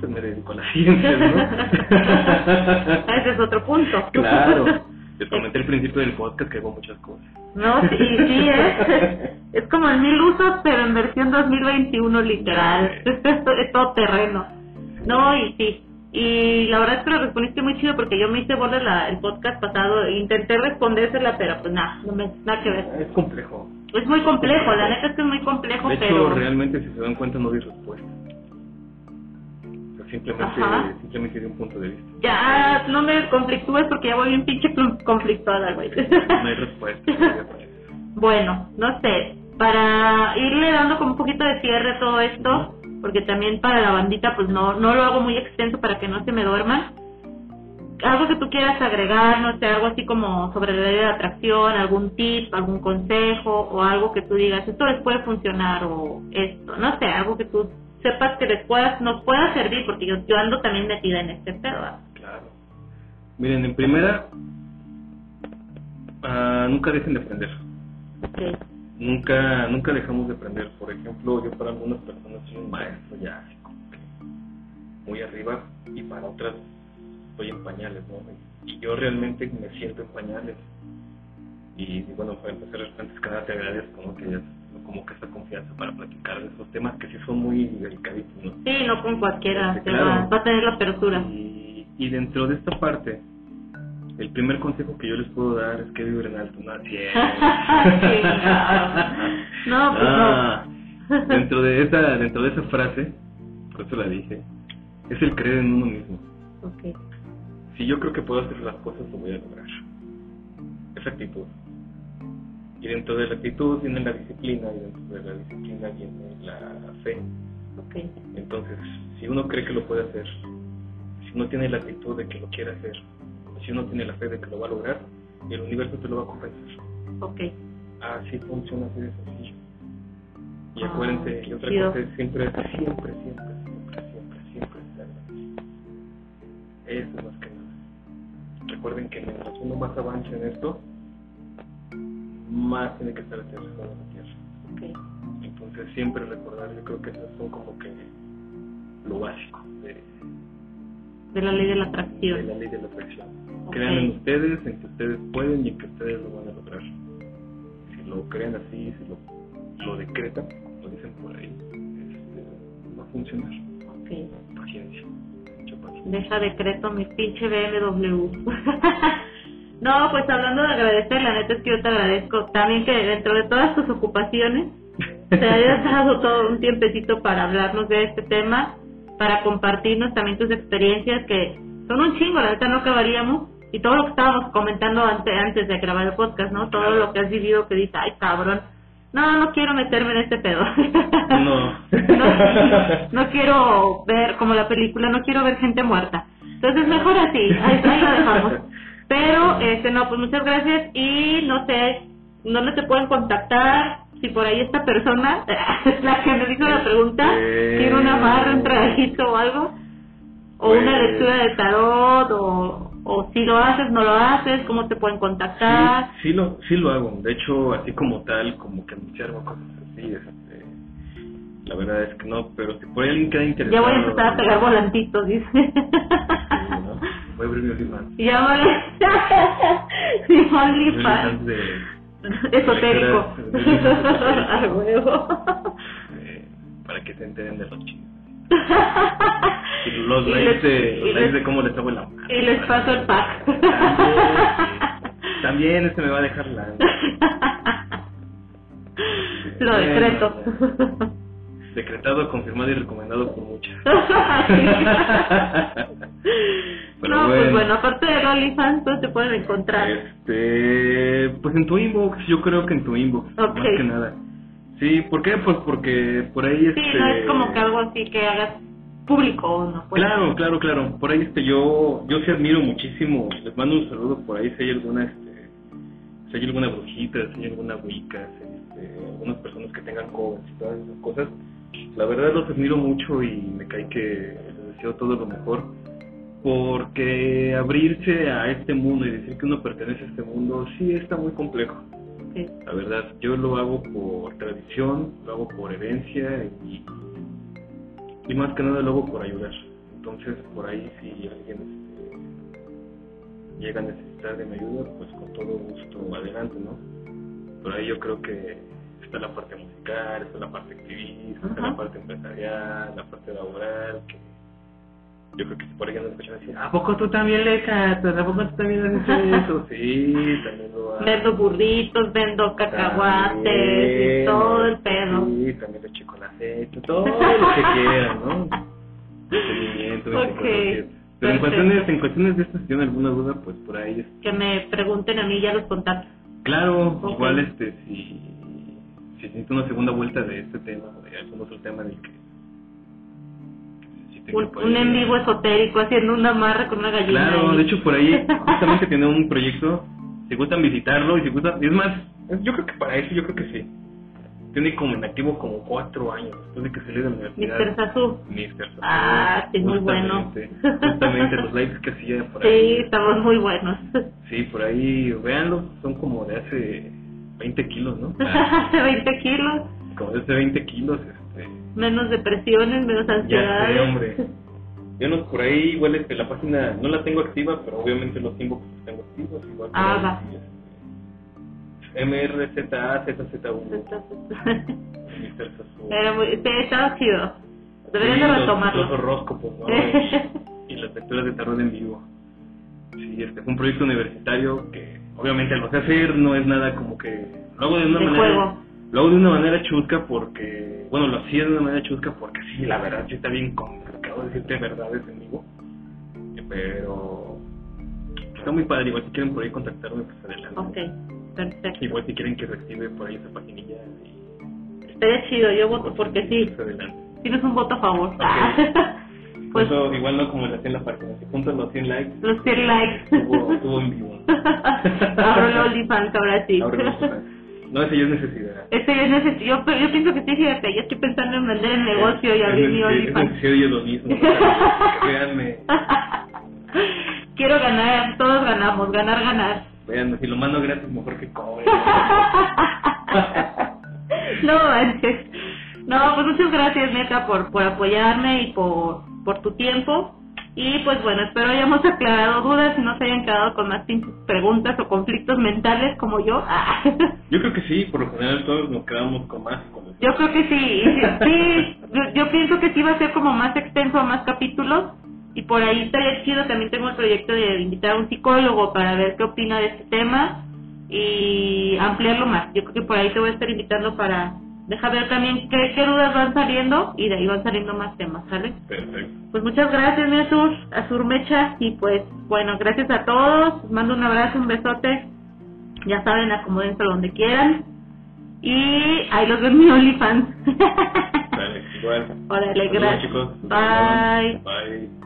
pues, me dedico a la [laughs] ciencia, ¿no? [laughs] Ese es otro punto. claro. [laughs] Te comenté al principio del podcast que hago muchas cosas. No, sí, sí, es, es como el mil usos, pero en versión 2021 literal. es todo terreno. No, y sí. Y la verdad es que lo respondiste muy chido porque yo me hice bola la, el podcast pasado e intenté respondérsela, pero pues nada, no me, nada que ver. Es complejo. Es muy complejo, la neta es que es muy complejo, De hecho, pero... realmente, si se dan cuenta, no di respuesta. O sea, simplemente, Ajá. simplemente di un punto de vista. Ya, no me conflictúes porque ya voy bien pinche con- conflictuada, güey. No hay respuesta. no hay respuesta. [laughs] Bueno, no sé, para irle dando como un poquito de cierre a todo esto, porque también para la bandita pues no, no lo hago muy extenso para que no se me duerman. Algo que tú quieras agregar, no sé, algo así como sobre la ley de atracción, algún tip, algún consejo o algo que tú digas, esto les puede funcionar o esto, no sé, algo que tú sepas que les puedas, nos pueda servir, porque yo, yo ando también metida en este pedo. Claro. Miren, en primera, ah, nunca dejen de aprender. Ok, Nunca, nunca dejamos de aprender. Por ejemplo, yo para algunas personas soy un maestro ya, así como que muy arriba, y para otras estoy en pañales, ¿no? Y yo realmente me siento en pañales. Y, y bueno, para empezar, antes que nada te agradezco, ¿no? Que como que esa confianza para platicar de esos temas que sí son muy delicaditos, ¿no? Sí, no con cualquiera, claro. va, va a tener la apertura. Y, y dentro de esta parte, el primer consejo que yo les puedo dar es que vibren alto, no. [laughs] No, pues Ah, no. Dentro de esa, dentro de esa frase, por eso la dije, es el creer en uno mismo. Si yo creo que puedo hacer las cosas, lo voy a lograr. Esa actitud. Y dentro de la actitud viene la disciplina, y dentro de la disciplina viene la fe. Entonces, si uno cree que lo puede hacer, si uno tiene la actitud de que lo quiere hacer, si uno tiene la fe de que lo va a lograr, el universo te lo va a compensar. ok. Así funciona, así de sencillo. Y Ah, acuérdense, y otra chido. cosa es siempre, siempre, siempre, siempre, siempre, siempre agradecido. Eso es más que nada. Recuerden que mientras uno más avance en esto, más tiene que estar aterrizado en la tierra. ok. Entonces siempre recordar, yo creo que esas son como que lo básico de, De la ley de la de atracción. la ley de la atracción. Crean en ustedes, en que ustedes pueden y en que ustedes lo van a lograr. Si lo crean así, si lo, lo decretan, como dicen por ahí, este, va a funcionar. Ok. Paciencia, mucha paciencia. Deja decreto mi pinche BMW. [laughs] no, pues hablando de agradecer, la neta es que yo te agradezco también que dentro de todas tus ocupaciones te hayas [laughs] dado todo un tiempecito para hablarnos de este tema, para compartirnos también tus experiencias que son un chingo, la neta no acabaríamos. Y todo lo que estábamos comentando antes, antes de grabar el podcast, ¿no? Todo lo que has vivido que dices, ay cabrón, no, no quiero meterme en este pedo. [laughs] No. no, no quiero ver, como la película, no quiero ver gente muerta. Entonces mejor así, ahí, ahí lo dejamos. Pero, este, no, pues muchas gracias y no sé, ¿dónde te pueden contactar? Si por ahí esta persona, [laughs] la que me hizo la pregunta, tiene una barra, un trajito o algo, o una Pues- lectura de tarot, o, o si lo haces, no lo haces, cómo te pueden contactar. Sí, sí lo, sí lo hago. De hecho, así como tal, como que anunciar o cosas así, este, la verdad es que no, pero si por ahí alguien queda Ya interesado... voy a empezar a pegar volantitos, dice. Sí, ¿no? Voy a abrir mi OnlyFans. Ya vale. [laughs] Mi Mi OnlyFans. De, Esotérico. [laughs] A huevo. eh, para que se enteren de los chismes. [laughs] Y los likes de, los likes de cómo les hago la. Y les paso el pack. También, también este me va a dejar la... Lo decreto. Decretado, confirmado y recomendado por muchas. [laughs] Pero no, pues bueno. bueno, aparte de OnlyFans, pues te pueden encontrar. Este, pues en tu inbox, yo creo que en tu inbox, Ok. más que nada. Sí, ¿por qué? Pues porque por ahí Sí, este no es como que algo así que hagas público, ¿no? Pues, Claro, claro, claro. Por ahí este yo yo sí admiro muchísimo. Les mando un saludo por ahí si hay alguna este si hay alguna brujita, si hay alguna wicca, si hay, este, algunas personas que tengan covers y todas esas cosas. La verdad los admiro mucho y me cae que les deseo todo lo mejor. Porque abrirse a este mundo y decir que uno pertenece a este mundo sí está muy complejo. Sí. La verdad, yo lo hago por tradición, lo hago por herencia y, y más que nada lo hago por ayudar. Entonces, por ahí si alguien este, llega a necesitar de mi ayuda, pues con todo gusto adelante, ¿no? Por ahí yo creo que está la parte musical, está la parte activista, está la parte empresarial, la parte laboral, que yo creo que si por ahí nos escuchan así, ¿a poco tú también le cantas? ¿A poco tú también haces [laughs] eso? Sí, también lo hago. Vendo burritos, vendo cacahuates y También, todo el pedo. Sí, también el aceite, todo lo que quieran, ¿no? [laughs] Entretenimiento, Ok, 24/7. Pero en cuestiones, en cuestiones de estas, si tienen alguna duda, pues por ahí es Que me pregunten a mí, ya los contacto. Claro, Ok. igual este, si, si necesito una segunda vuelta de este tema o de algún otro tema del que necesite que Un, un en vivo esotérico haciendo un amarre con una gallina. Claro, de hecho por ahí [laughs] justamente tiene un proyecto, si gustan visitarlo y si gustan, es más, yo creo que para eso yo creo que sí. Tiene como en activo como cuatro años después de que salió de la universidad. Mr. Sasu. Mr. Sasu. Ah, sí, muy bueno. Justamente, los likes que hacía por Sí, ahí. estamos muy buenos. Sí, por ahí, véanlo, son como de hace 20 kilos, ¿no? [laughs] Hace 20 kilos, Como de hace 20 kilos. Menos depresiones, menos Ya ansiedades. sé, hombre. [laughs] Yo no, por ahí, igual este, la página no la tengo activa, pero obviamente los tengo los tengo activos. Igual Ah, va. este, MRZAZZ1, Mr. Sasu. Era muy, sí, estaba chido. Deberían de los- retomarlo. Los horóscopos, ¿no? [laughs] y, y las lecturas de tarot en vivo. Sí, este fue un proyecto universitario que obviamente lo sé hacer, no es nada como que lo hago de una De manera juego. Lo hago de una manera chusca porque bueno lo hacía de una manera chusca porque sí la verdad sí está bien complicado decirte verdades en vivo pero está muy padre igual si quieren por ahí contactarme pues adelante ok, perfecto. igual si quieren que reactive por ahí esa paginilla y Estaría chido, yo voto porque sí. pues adelante Tienes un voto a favor. Ok. [laughs] pues Junto- igual no como le hacía en la página si juntos los 100 likes los 100 likes. estuvo, estuvo en vivo [laughs] Abro el OnlyFans ahora sí. Ahora no, esa ya es necesidad Este yo, neces- yo, yo pienso que sí, fíjate, yo estoy pensando en vender el negocio y abrir mi Es OnlyFans. necesario yo lo mismo [laughs] créanme Quiero ganar, todos ganamos, ganar, ganar. Vean, si lo mando gratis, mejor que cobre. [laughs] no manches. No, pues muchas gracias, neta, por, por apoyarme y por, por tu tiempo. Y pues bueno, espero hayamos aclarado dudas y no se hayan quedado con más pinches preguntas o conflictos mentales como yo. [laughs] Yo creo que sí, por lo general todos nos quedamos con más. Con Yo creo que sí, sí, sí, yo, yo pienso que sí va a ser como más extenso, más capítulos, y por ahí estaría chido, también tengo el proyecto de invitar a un psicólogo para ver qué opina de este tema y ampliarlo más. Yo creo que por ahí te voy a estar invitando para dejar ver también qué, qué dudas van saliendo y de ahí van saliendo más temas, ¿sale? Perfecto. Pues muchas gracias, mi Azur, Azur Mecha, y pues bueno, gracias a todos, les mando un abrazo, un besote, ya saben, acomódense donde quieran, y ahí los veo en mi OnlyFans. Dale, igual. [laughs] Órale, gracias. chicos. Bye. Bye.